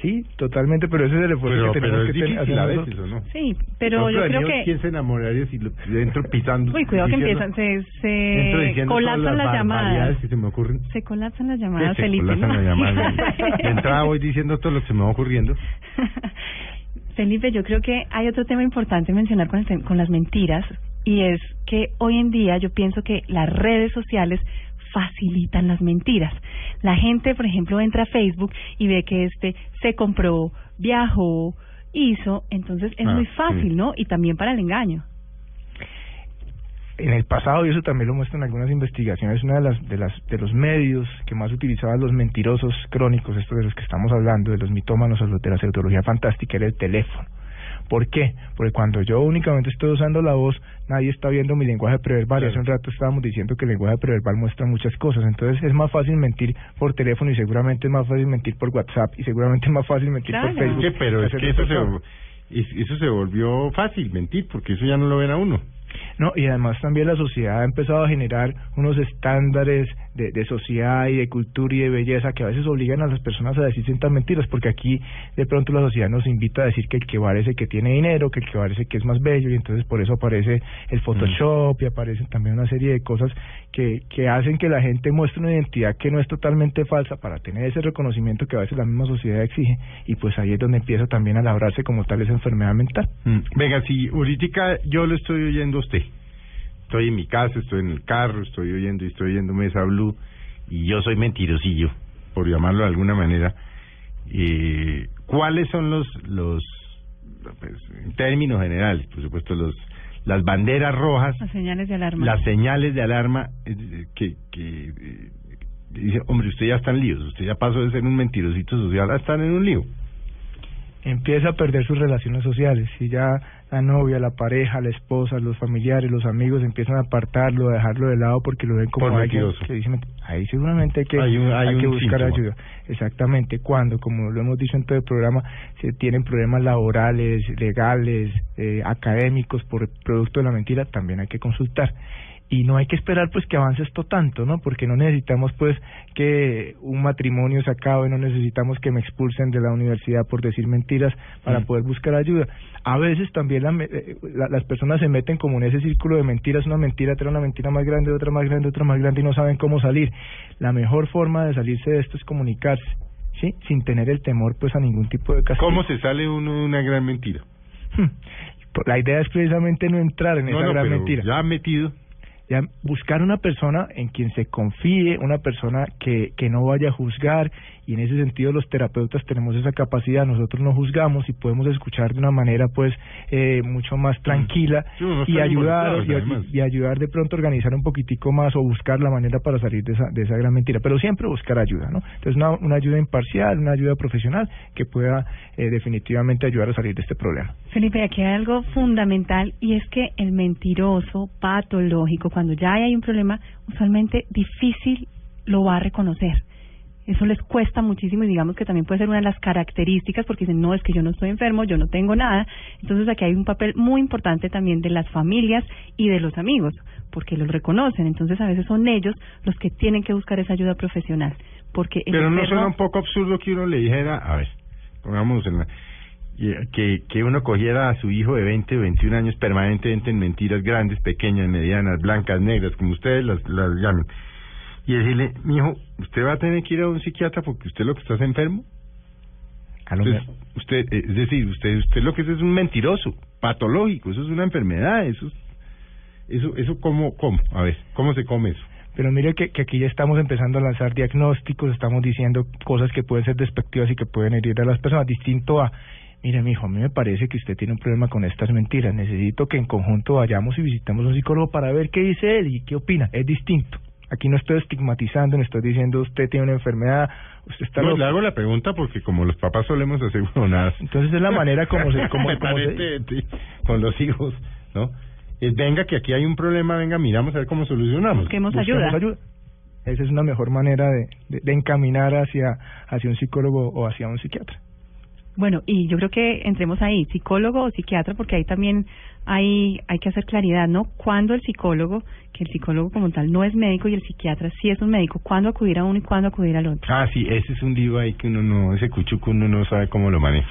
[SPEAKER 4] Sí, totalmente, pero ese es el esfuerzo
[SPEAKER 2] Pero,
[SPEAKER 4] que tenemos
[SPEAKER 2] pero es
[SPEAKER 4] que
[SPEAKER 2] difícil a
[SPEAKER 4] hacer
[SPEAKER 2] veces, ¿o no?
[SPEAKER 3] Sí, pero yo creo que...
[SPEAKER 2] ¿Quién se enamoraría si lo entro pisando?
[SPEAKER 3] Uy, cuidado que empiezan, se, se colapsan las llamadas.
[SPEAKER 2] que se me ocurren.
[SPEAKER 3] Se colapsan las
[SPEAKER 2] Sí,
[SPEAKER 3] llamadas,
[SPEAKER 2] se
[SPEAKER 3] Felipe.
[SPEAKER 2] colapsan
[SPEAKER 3] ¿no?
[SPEAKER 2] las llamadas. De entrada voy diciendo todo lo que se me va ocurriendo.
[SPEAKER 3] Felipe, yo creo que hay otro tema importante mencionar con, el tem- con las mentiras y es que hoy en día yo pienso que las redes sociales facilitan las mentiras. La gente, por ejemplo, entra a Facebook y ve que este se compró, viajó, hizo, entonces es
[SPEAKER 4] Ah,
[SPEAKER 3] muy
[SPEAKER 4] sí.
[SPEAKER 3] fácil, ¿no? Y también para el engaño.
[SPEAKER 4] en el pasado y eso también lo muestran algunas investigaciones una de las de las de los medios que más utilizaban los mentirosos crónicos estos de los que estamos hablando de los mitómanos o los de la pseudología fantástica era el teléfono ¿Por qué? Porque cuando yo únicamente estoy usando la voz, nadie está viendo mi lenguaje preverbal. Hace un rato estábamos diciendo que el lenguaje preverbal muestra muchas cosas. Entonces es más fácil mentir por teléfono y seguramente es más fácil mentir por WhatsApp y seguramente es más fácil mentir por Facebook.
[SPEAKER 2] Sí, pero es que eso se, eso se volvió fácil, mentir, porque eso ya no lo ven a uno.
[SPEAKER 4] No, y además también la sociedad ha empezado a generar unos estándares de, sociedad y de cultura y de belleza que a veces obligan a las personas a decir ciertas mentiras, porque aquí de pronto la sociedad nos invita a decir que el que el que tiene dinero, que el que el que es más bello, y entonces por eso aparece el Photoshop y aparecen también una serie de cosas que, que hacen que la gente muestre una identidad que no es totalmente falsa para tener ese reconocimiento que a veces la misma sociedad exige, y pues ahí es donde empieza también a labrarse como tal esa enfermedad mental.
[SPEAKER 2] Venga, si ahorita yo lo estoy oyendo a usted, estoy en mi casa, estoy en el carro, estoy oyendo y estoy oyendo Mesa Blue, y yo soy mentirosillo, por llamarlo de alguna manera, eh, ¿cuáles son los, los pues, en términos generales, por supuesto, los las banderas rojas,
[SPEAKER 3] Las señales de alarma.
[SPEAKER 2] las señales de alarma eh, que, que eh, dice, hombre, usted ya está en líos, usted ya pasó de ser un mentirosito social a estar en un lío.
[SPEAKER 4] Empieza a perder sus relaciones sociales. Si ya la novia, la pareja, la esposa, los familiares, los amigos empiezan a apartarlo, a dejarlo de lado porque lo ven como alguien que dice, ment- ahí seguramente hay que,
[SPEAKER 2] Hay un- hay
[SPEAKER 4] hay que buscar
[SPEAKER 2] síntoma.
[SPEAKER 4] ayuda. Exactamente. Cuando, como lo hemos dicho en todo el programa, se tienen problemas laborales, legales, eh, académicos por producto de la mentira, también hay que consultar y no hay que esperar pues que avance esto tanto, ¿no? Porque no necesitamos pues que un matrimonio se acabe, no necesitamos que me expulsen de la universidad por decir mentiras para
[SPEAKER 2] Mm.
[SPEAKER 4] poder buscar ayuda. A veces también la eh, la- las personas se meten como en ese círculo de mentiras, una mentira trae una mentira más grande, otra más grande, otra más grande y no saben cómo salir. La mejor forma de salirse de esto es comunicarse, ¿sí? Sin tener el temor pues a ningún tipo de castigo.
[SPEAKER 2] ¿Cómo se sale uno de una gran mentira?
[SPEAKER 4] La idea es precisamente no entrar en
[SPEAKER 2] No,
[SPEAKER 4] esa
[SPEAKER 2] no,
[SPEAKER 4] gran
[SPEAKER 2] pero
[SPEAKER 4] mentira.
[SPEAKER 2] ya metido.
[SPEAKER 4] Ya buscar una persona en quien se confíe, una persona que, que no vaya a juzgar y en ese sentido los terapeutas tenemos esa capacidad, nosotros no juzgamos y podemos escuchar de una manera pues eh, mucho más tranquila
[SPEAKER 2] Sí, uno
[SPEAKER 4] y ayudar y, y ayudar de pronto a organizar un poquitico más o buscar la manera para salir de esa, de esa gran mentira, pero siempre buscar ayuda, ¿no? Entonces una, una ayuda imparcial, una ayuda profesional que pueda eh, definitivamente ayudar a salir de este problema.
[SPEAKER 3] Felipe, aquí hay algo fundamental y es que el mentiroso, patológico, cuando ya hay un problema, usualmente difícil lo va a reconocer. eso les cuesta muchísimo y digamos que también puede ser una de las características porque dicen, no, es que yo no estoy enfermo, yo no tengo nada. Entonces aquí hay un papel muy importante también de las familias y de los amigos, porque los reconocen. Entonces a veces son ellos los que tienen que buscar esa ayuda profesional. Porque
[SPEAKER 2] Pero no suena un poco absurdo que uno le dijera, a ver, pongamos en la, que, que uno cogiera a su hijo de 20 o 21 años permanentemente en mentiras grandes, pequeñas, medianas, blancas, negras, como ustedes las, las llamen, y decirle, mi hijo, usted va a tener que ir a un psiquiatra porque usted lo que está es enfermo. Entonces, usted, eh, es decir, usted, usted lo que es es un mentiroso, patológico, eso es una enfermedad, eso, es- eso, eso, ¿cómo, cómo? A ver, ¿cómo se come eso?
[SPEAKER 4] Pero mire que, que aquí ya estamos empezando a lanzar diagnósticos, estamos diciendo cosas que pueden ser despectivas y que pueden herir a las personas, distinto a, mire, mijo, a mí me parece que usted tiene un problema con estas mentiras, necesito que en conjunto vayamos y visitemos a un psicólogo para ver qué dice él y qué opina, es distinto. Aquí no estoy estigmatizando, no estoy diciendo usted tiene una enfermedad, usted está
[SPEAKER 2] No,
[SPEAKER 4] loco.
[SPEAKER 2] le hago la pregunta porque como los papás solemos hacer huevonadas.
[SPEAKER 4] Entonces es la manera como se- como- como se-
[SPEAKER 2] Aparentemente, con los hijos, ¿no? Es venga que aquí hay un problema, venga, miramos a ver cómo solucionamos.
[SPEAKER 3] Busquemos
[SPEAKER 4] Busquemos
[SPEAKER 3] ayuda.
[SPEAKER 4] Esa es una mejor manera de, de, de encaminar hacia, hacia un psicólogo o hacia un psiquiatra.
[SPEAKER 3] Bueno, y yo creo que entremos ahí, psicólogo o psiquiatra, porque ahí también hay, hay que hacer claridad, ¿no? Cuando el psicólogo, que el psicólogo como tal no es médico y el psiquiatra sí es un médico, ¿cuándo acudir a uno y cuándo acudir al otro?
[SPEAKER 2] Ah, sí, ese es un divo ahí que uno no, ese cuchuco uno no sabe cómo lo maneja.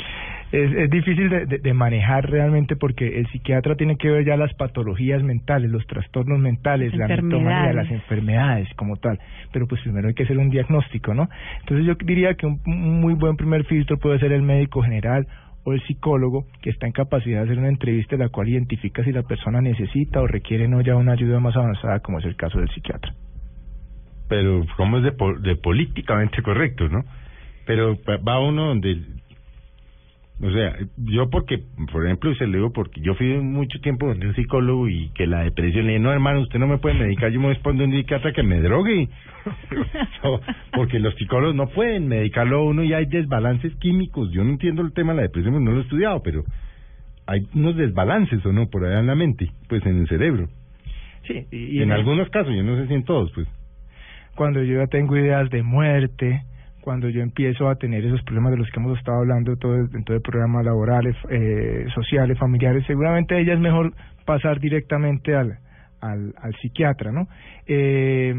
[SPEAKER 4] Es, es difícil de, de, de manejar realmente porque el psiquiatra tiene que ver ya las patologías mentales, los trastornos mentales, la
[SPEAKER 3] Enfermedades.
[SPEAKER 4] las enfermedades como tal. Pero pues primero hay que hacer un diagnóstico, ¿no? Entonces yo diría que un, un muy buen primer filtro puede ser el médico general o el psicólogo que está en capacidad de hacer una entrevista en la cual identifica si la persona necesita o requiere no ya una ayuda más avanzada como es el caso del psiquiatra.
[SPEAKER 2] Pero como es de, de políticamente correcto, ¿no? Pero va uno donde... O sea, yo porque, por ejemplo, se lo digo porque yo fui mucho tiempo donde un psicólogo y que la depresión le dije, no hermano, usted no me puede medicar, yo me respondo a un psiquiatra que me drogue. Porque los psicólogos no pueden medicarlo a uno y hay desbalances químicos. Yo no entiendo el tema de la depresión, porque no lo he estudiado, pero hay unos desbalances o no por allá en la mente, pues en el cerebro.
[SPEAKER 4] Sí, y,
[SPEAKER 2] Y en algunos casos, yo no sé si en todos, pues.
[SPEAKER 4] cuando yo ya tengo ideas de muerte, cuando yo empiezo a tener esos problemas de los que hemos estado hablando todo en todo el programa laborales, eh, sociales, familiares, seguramente ella es mejor pasar directamente al, al, al psiquiatra, ¿no? Eh,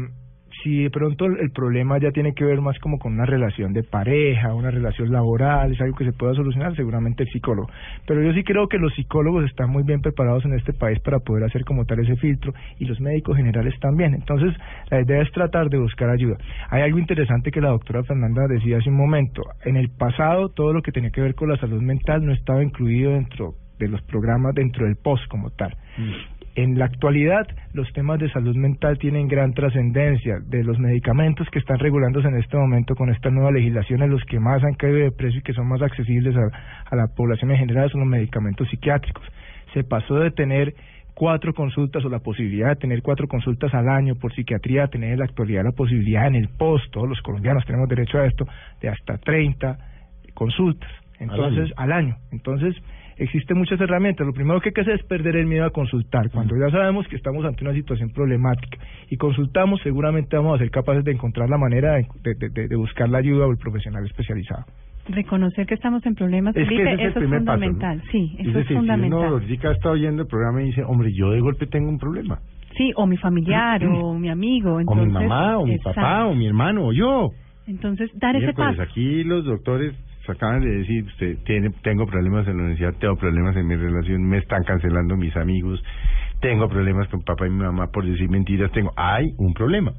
[SPEAKER 4] si de pronto el, problema ya tiene que ver más como con una relación de pareja, una relación laboral, es algo que se pueda solucionar, seguramente el psicólogo. Pero yo sí creo que los psicólogos están muy bien preparados en este país para poder hacer como tal ese filtro y los médicos generales también. Entonces, la idea es tratar de buscar ayuda. Hay algo interesante que la doctora Fernanda decía hace un momento. En el pasado, todo lo que tenía que ver con la salud mental no estaba incluido dentro de los programas, dentro del POS como tal. En la actualidad, los temas de salud mental tienen gran trascendencia. De los medicamentos que están regulándose en este momento con esta nueva legislación, los que más han caído de precio y que son más accesibles a, a la población en general son los medicamentos psiquiátricos. Se pasó de tener cuatro consultas o la posibilidad de tener cuatro consultas al año por psiquiatría a tener en la actualidad la posibilidad en el post, todos los colombianos tenemos derecho a esto, de hasta 30 consultas. Entonces, al año. Entonces, existen muchas herramientas. Lo primero que hay que hacer es perder el miedo a consultar. Cuando ya sabemos que estamos ante una situación problemática y consultamos, seguramente vamos a ser capaces de encontrar la manera de, de, de- de buscar la ayuda o el profesional especializado.
[SPEAKER 3] Reconocer que estamos en problemas,
[SPEAKER 2] Es que
[SPEAKER 3] Felipe,
[SPEAKER 2] ese es el
[SPEAKER 3] es
[SPEAKER 2] primer paso, ¿no?
[SPEAKER 3] fundamental. Sí,
[SPEAKER 2] Es
[SPEAKER 3] eso es
[SPEAKER 2] decir, si
[SPEAKER 3] fundamental.
[SPEAKER 2] uno ahorita está oyendo el programa y dice, hombre, yo de golpe tengo un problema.
[SPEAKER 3] Sí, o mi familiar o mi amigo.
[SPEAKER 2] o mi mamá, o mi
[SPEAKER 3] exacto.
[SPEAKER 2] papá, o mi hermano, o yo.
[SPEAKER 3] Entonces, dar ese paso.
[SPEAKER 2] aquí los doctores acaban de decir, usted tiene, tengo problemas en la universidad, tengo problemas en mi relación, me están cancelando mis amigos, tengo problemas con papá y mi mamá por decir mentiras, tengo, hay un problema.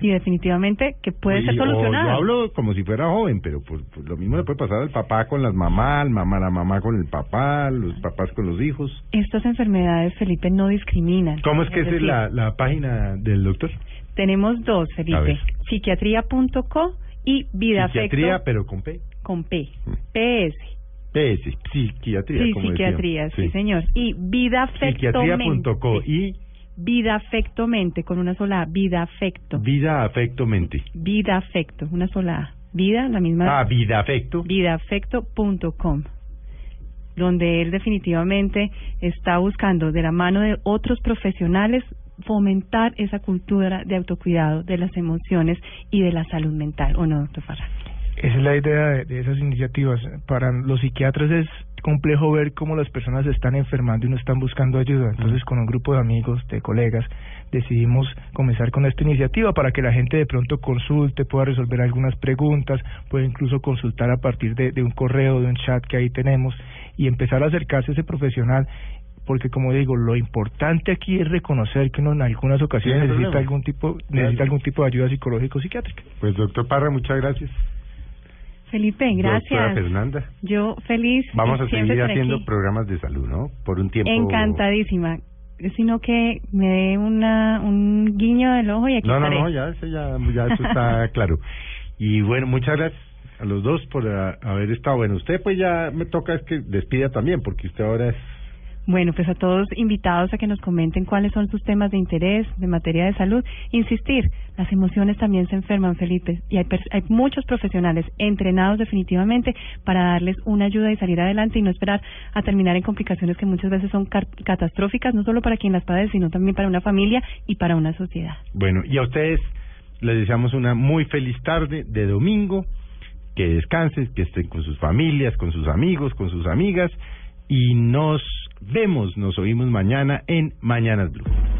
[SPEAKER 3] Y definitivamente que puede
[SPEAKER 2] Y-
[SPEAKER 3] ser solucionado.
[SPEAKER 2] yo hablo como si fuera joven, pero por, por lo mismo le puede pasar al papá con las mamás, mamá, la mamá con el papá, los papás con los hijos.
[SPEAKER 3] Estas enfermedades, Felipe, no discriminan.
[SPEAKER 2] ¿Cómo es que es
[SPEAKER 3] decir,
[SPEAKER 2] la, la página del doctor?
[SPEAKER 3] Tenemos dos, Felipe. Psiquiatría.co y Vidafecto
[SPEAKER 2] Psiquiatría, pero con P.
[SPEAKER 3] con P. PS.
[SPEAKER 2] PS, psiquiatría,
[SPEAKER 3] Sí,
[SPEAKER 2] como
[SPEAKER 3] psiquiatría, sí, señor. Y Vidafectomente.
[SPEAKER 2] Psiquiatría.co y
[SPEAKER 3] Vidafectomente, con una sola A. Vidafecto.
[SPEAKER 2] vida, afecto, mente.
[SPEAKER 3] Vidafecto, una sola A. Vida, la misma.
[SPEAKER 2] Ah, vida, afecto.
[SPEAKER 3] Vidafecto.com donde él definitivamente está buscando de la mano de otros profesionales fomentar esa cultura de autocuidado de las emociones y de la salud mental, ¿o no, doctor Farra?
[SPEAKER 4] Esa es la idea de, de esas iniciativas. Para los psiquiatras es complejo ver cómo las personas se están enfermando y no están buscando ayuda. Entonces, con un grupo de amigos, de colegas, decidimos comenzar con esta iniciativa para que la gente de pronto consulte, pueda resolver algunas preguntas, pueda incluso consultar a partir de, de un correo, de un chat que ahí tenemos y empezar a acercarse a ese profesional porque como digo, lo importante aquí es reconocer que uno en algunas ocasiones necesita algún tipo necesita algún tipo de ayuda psicológico psiquiátrica.
[SPEAKER 2] Pues doctor Parra, muchas gracias.
[SPEAKER 3] Felipe, gracias.
[SPEAKER 2] Fernanda.
[SPEAKER 3] Yo feliz.
[SPEAKER 2] Vamos a seguir haciendo
[SPEAKER 3] aquí.
[SPEAKER 2] programas de salud, ¿no? Por un tiempo.
[SPEAKER 3] Encantadísima. Sino que me dé una, un guiño del ojo y aquí
[SPEAKER 2] No, no,
[SPEAKER 3] estaré.
[SPEAKER 2] no, ya, eso ya, ya eso está claro. Y bueno, muchas gracias a los dos por ah, haber estado. Bueno, usted pues ya me toca es que despida también, porque usted ahora es...
[SPEAKER 3] Bueno, pues a todos invitados a que nos comenten cuáles son sus temas de interés de materia de salud. Insistir, las emociones también se enferman, Felipe, y hay, hay muchos profesionales entrenados definitivamente para darles una ayuda y salir adelante y no esperar a terminar en complicaciones que muchas veces son catastróficas, no solo para quien las padece, sino también para una familia y para una sociedad.
[SPEAKER 2] Bueno, y a ustedes les deseamos una muy feliz tarde de domingo, que descansen, que estén con sus familias, con sus amigos, con sus amigas, y nos vemos, nos oímos mañana en Mañanas Blue.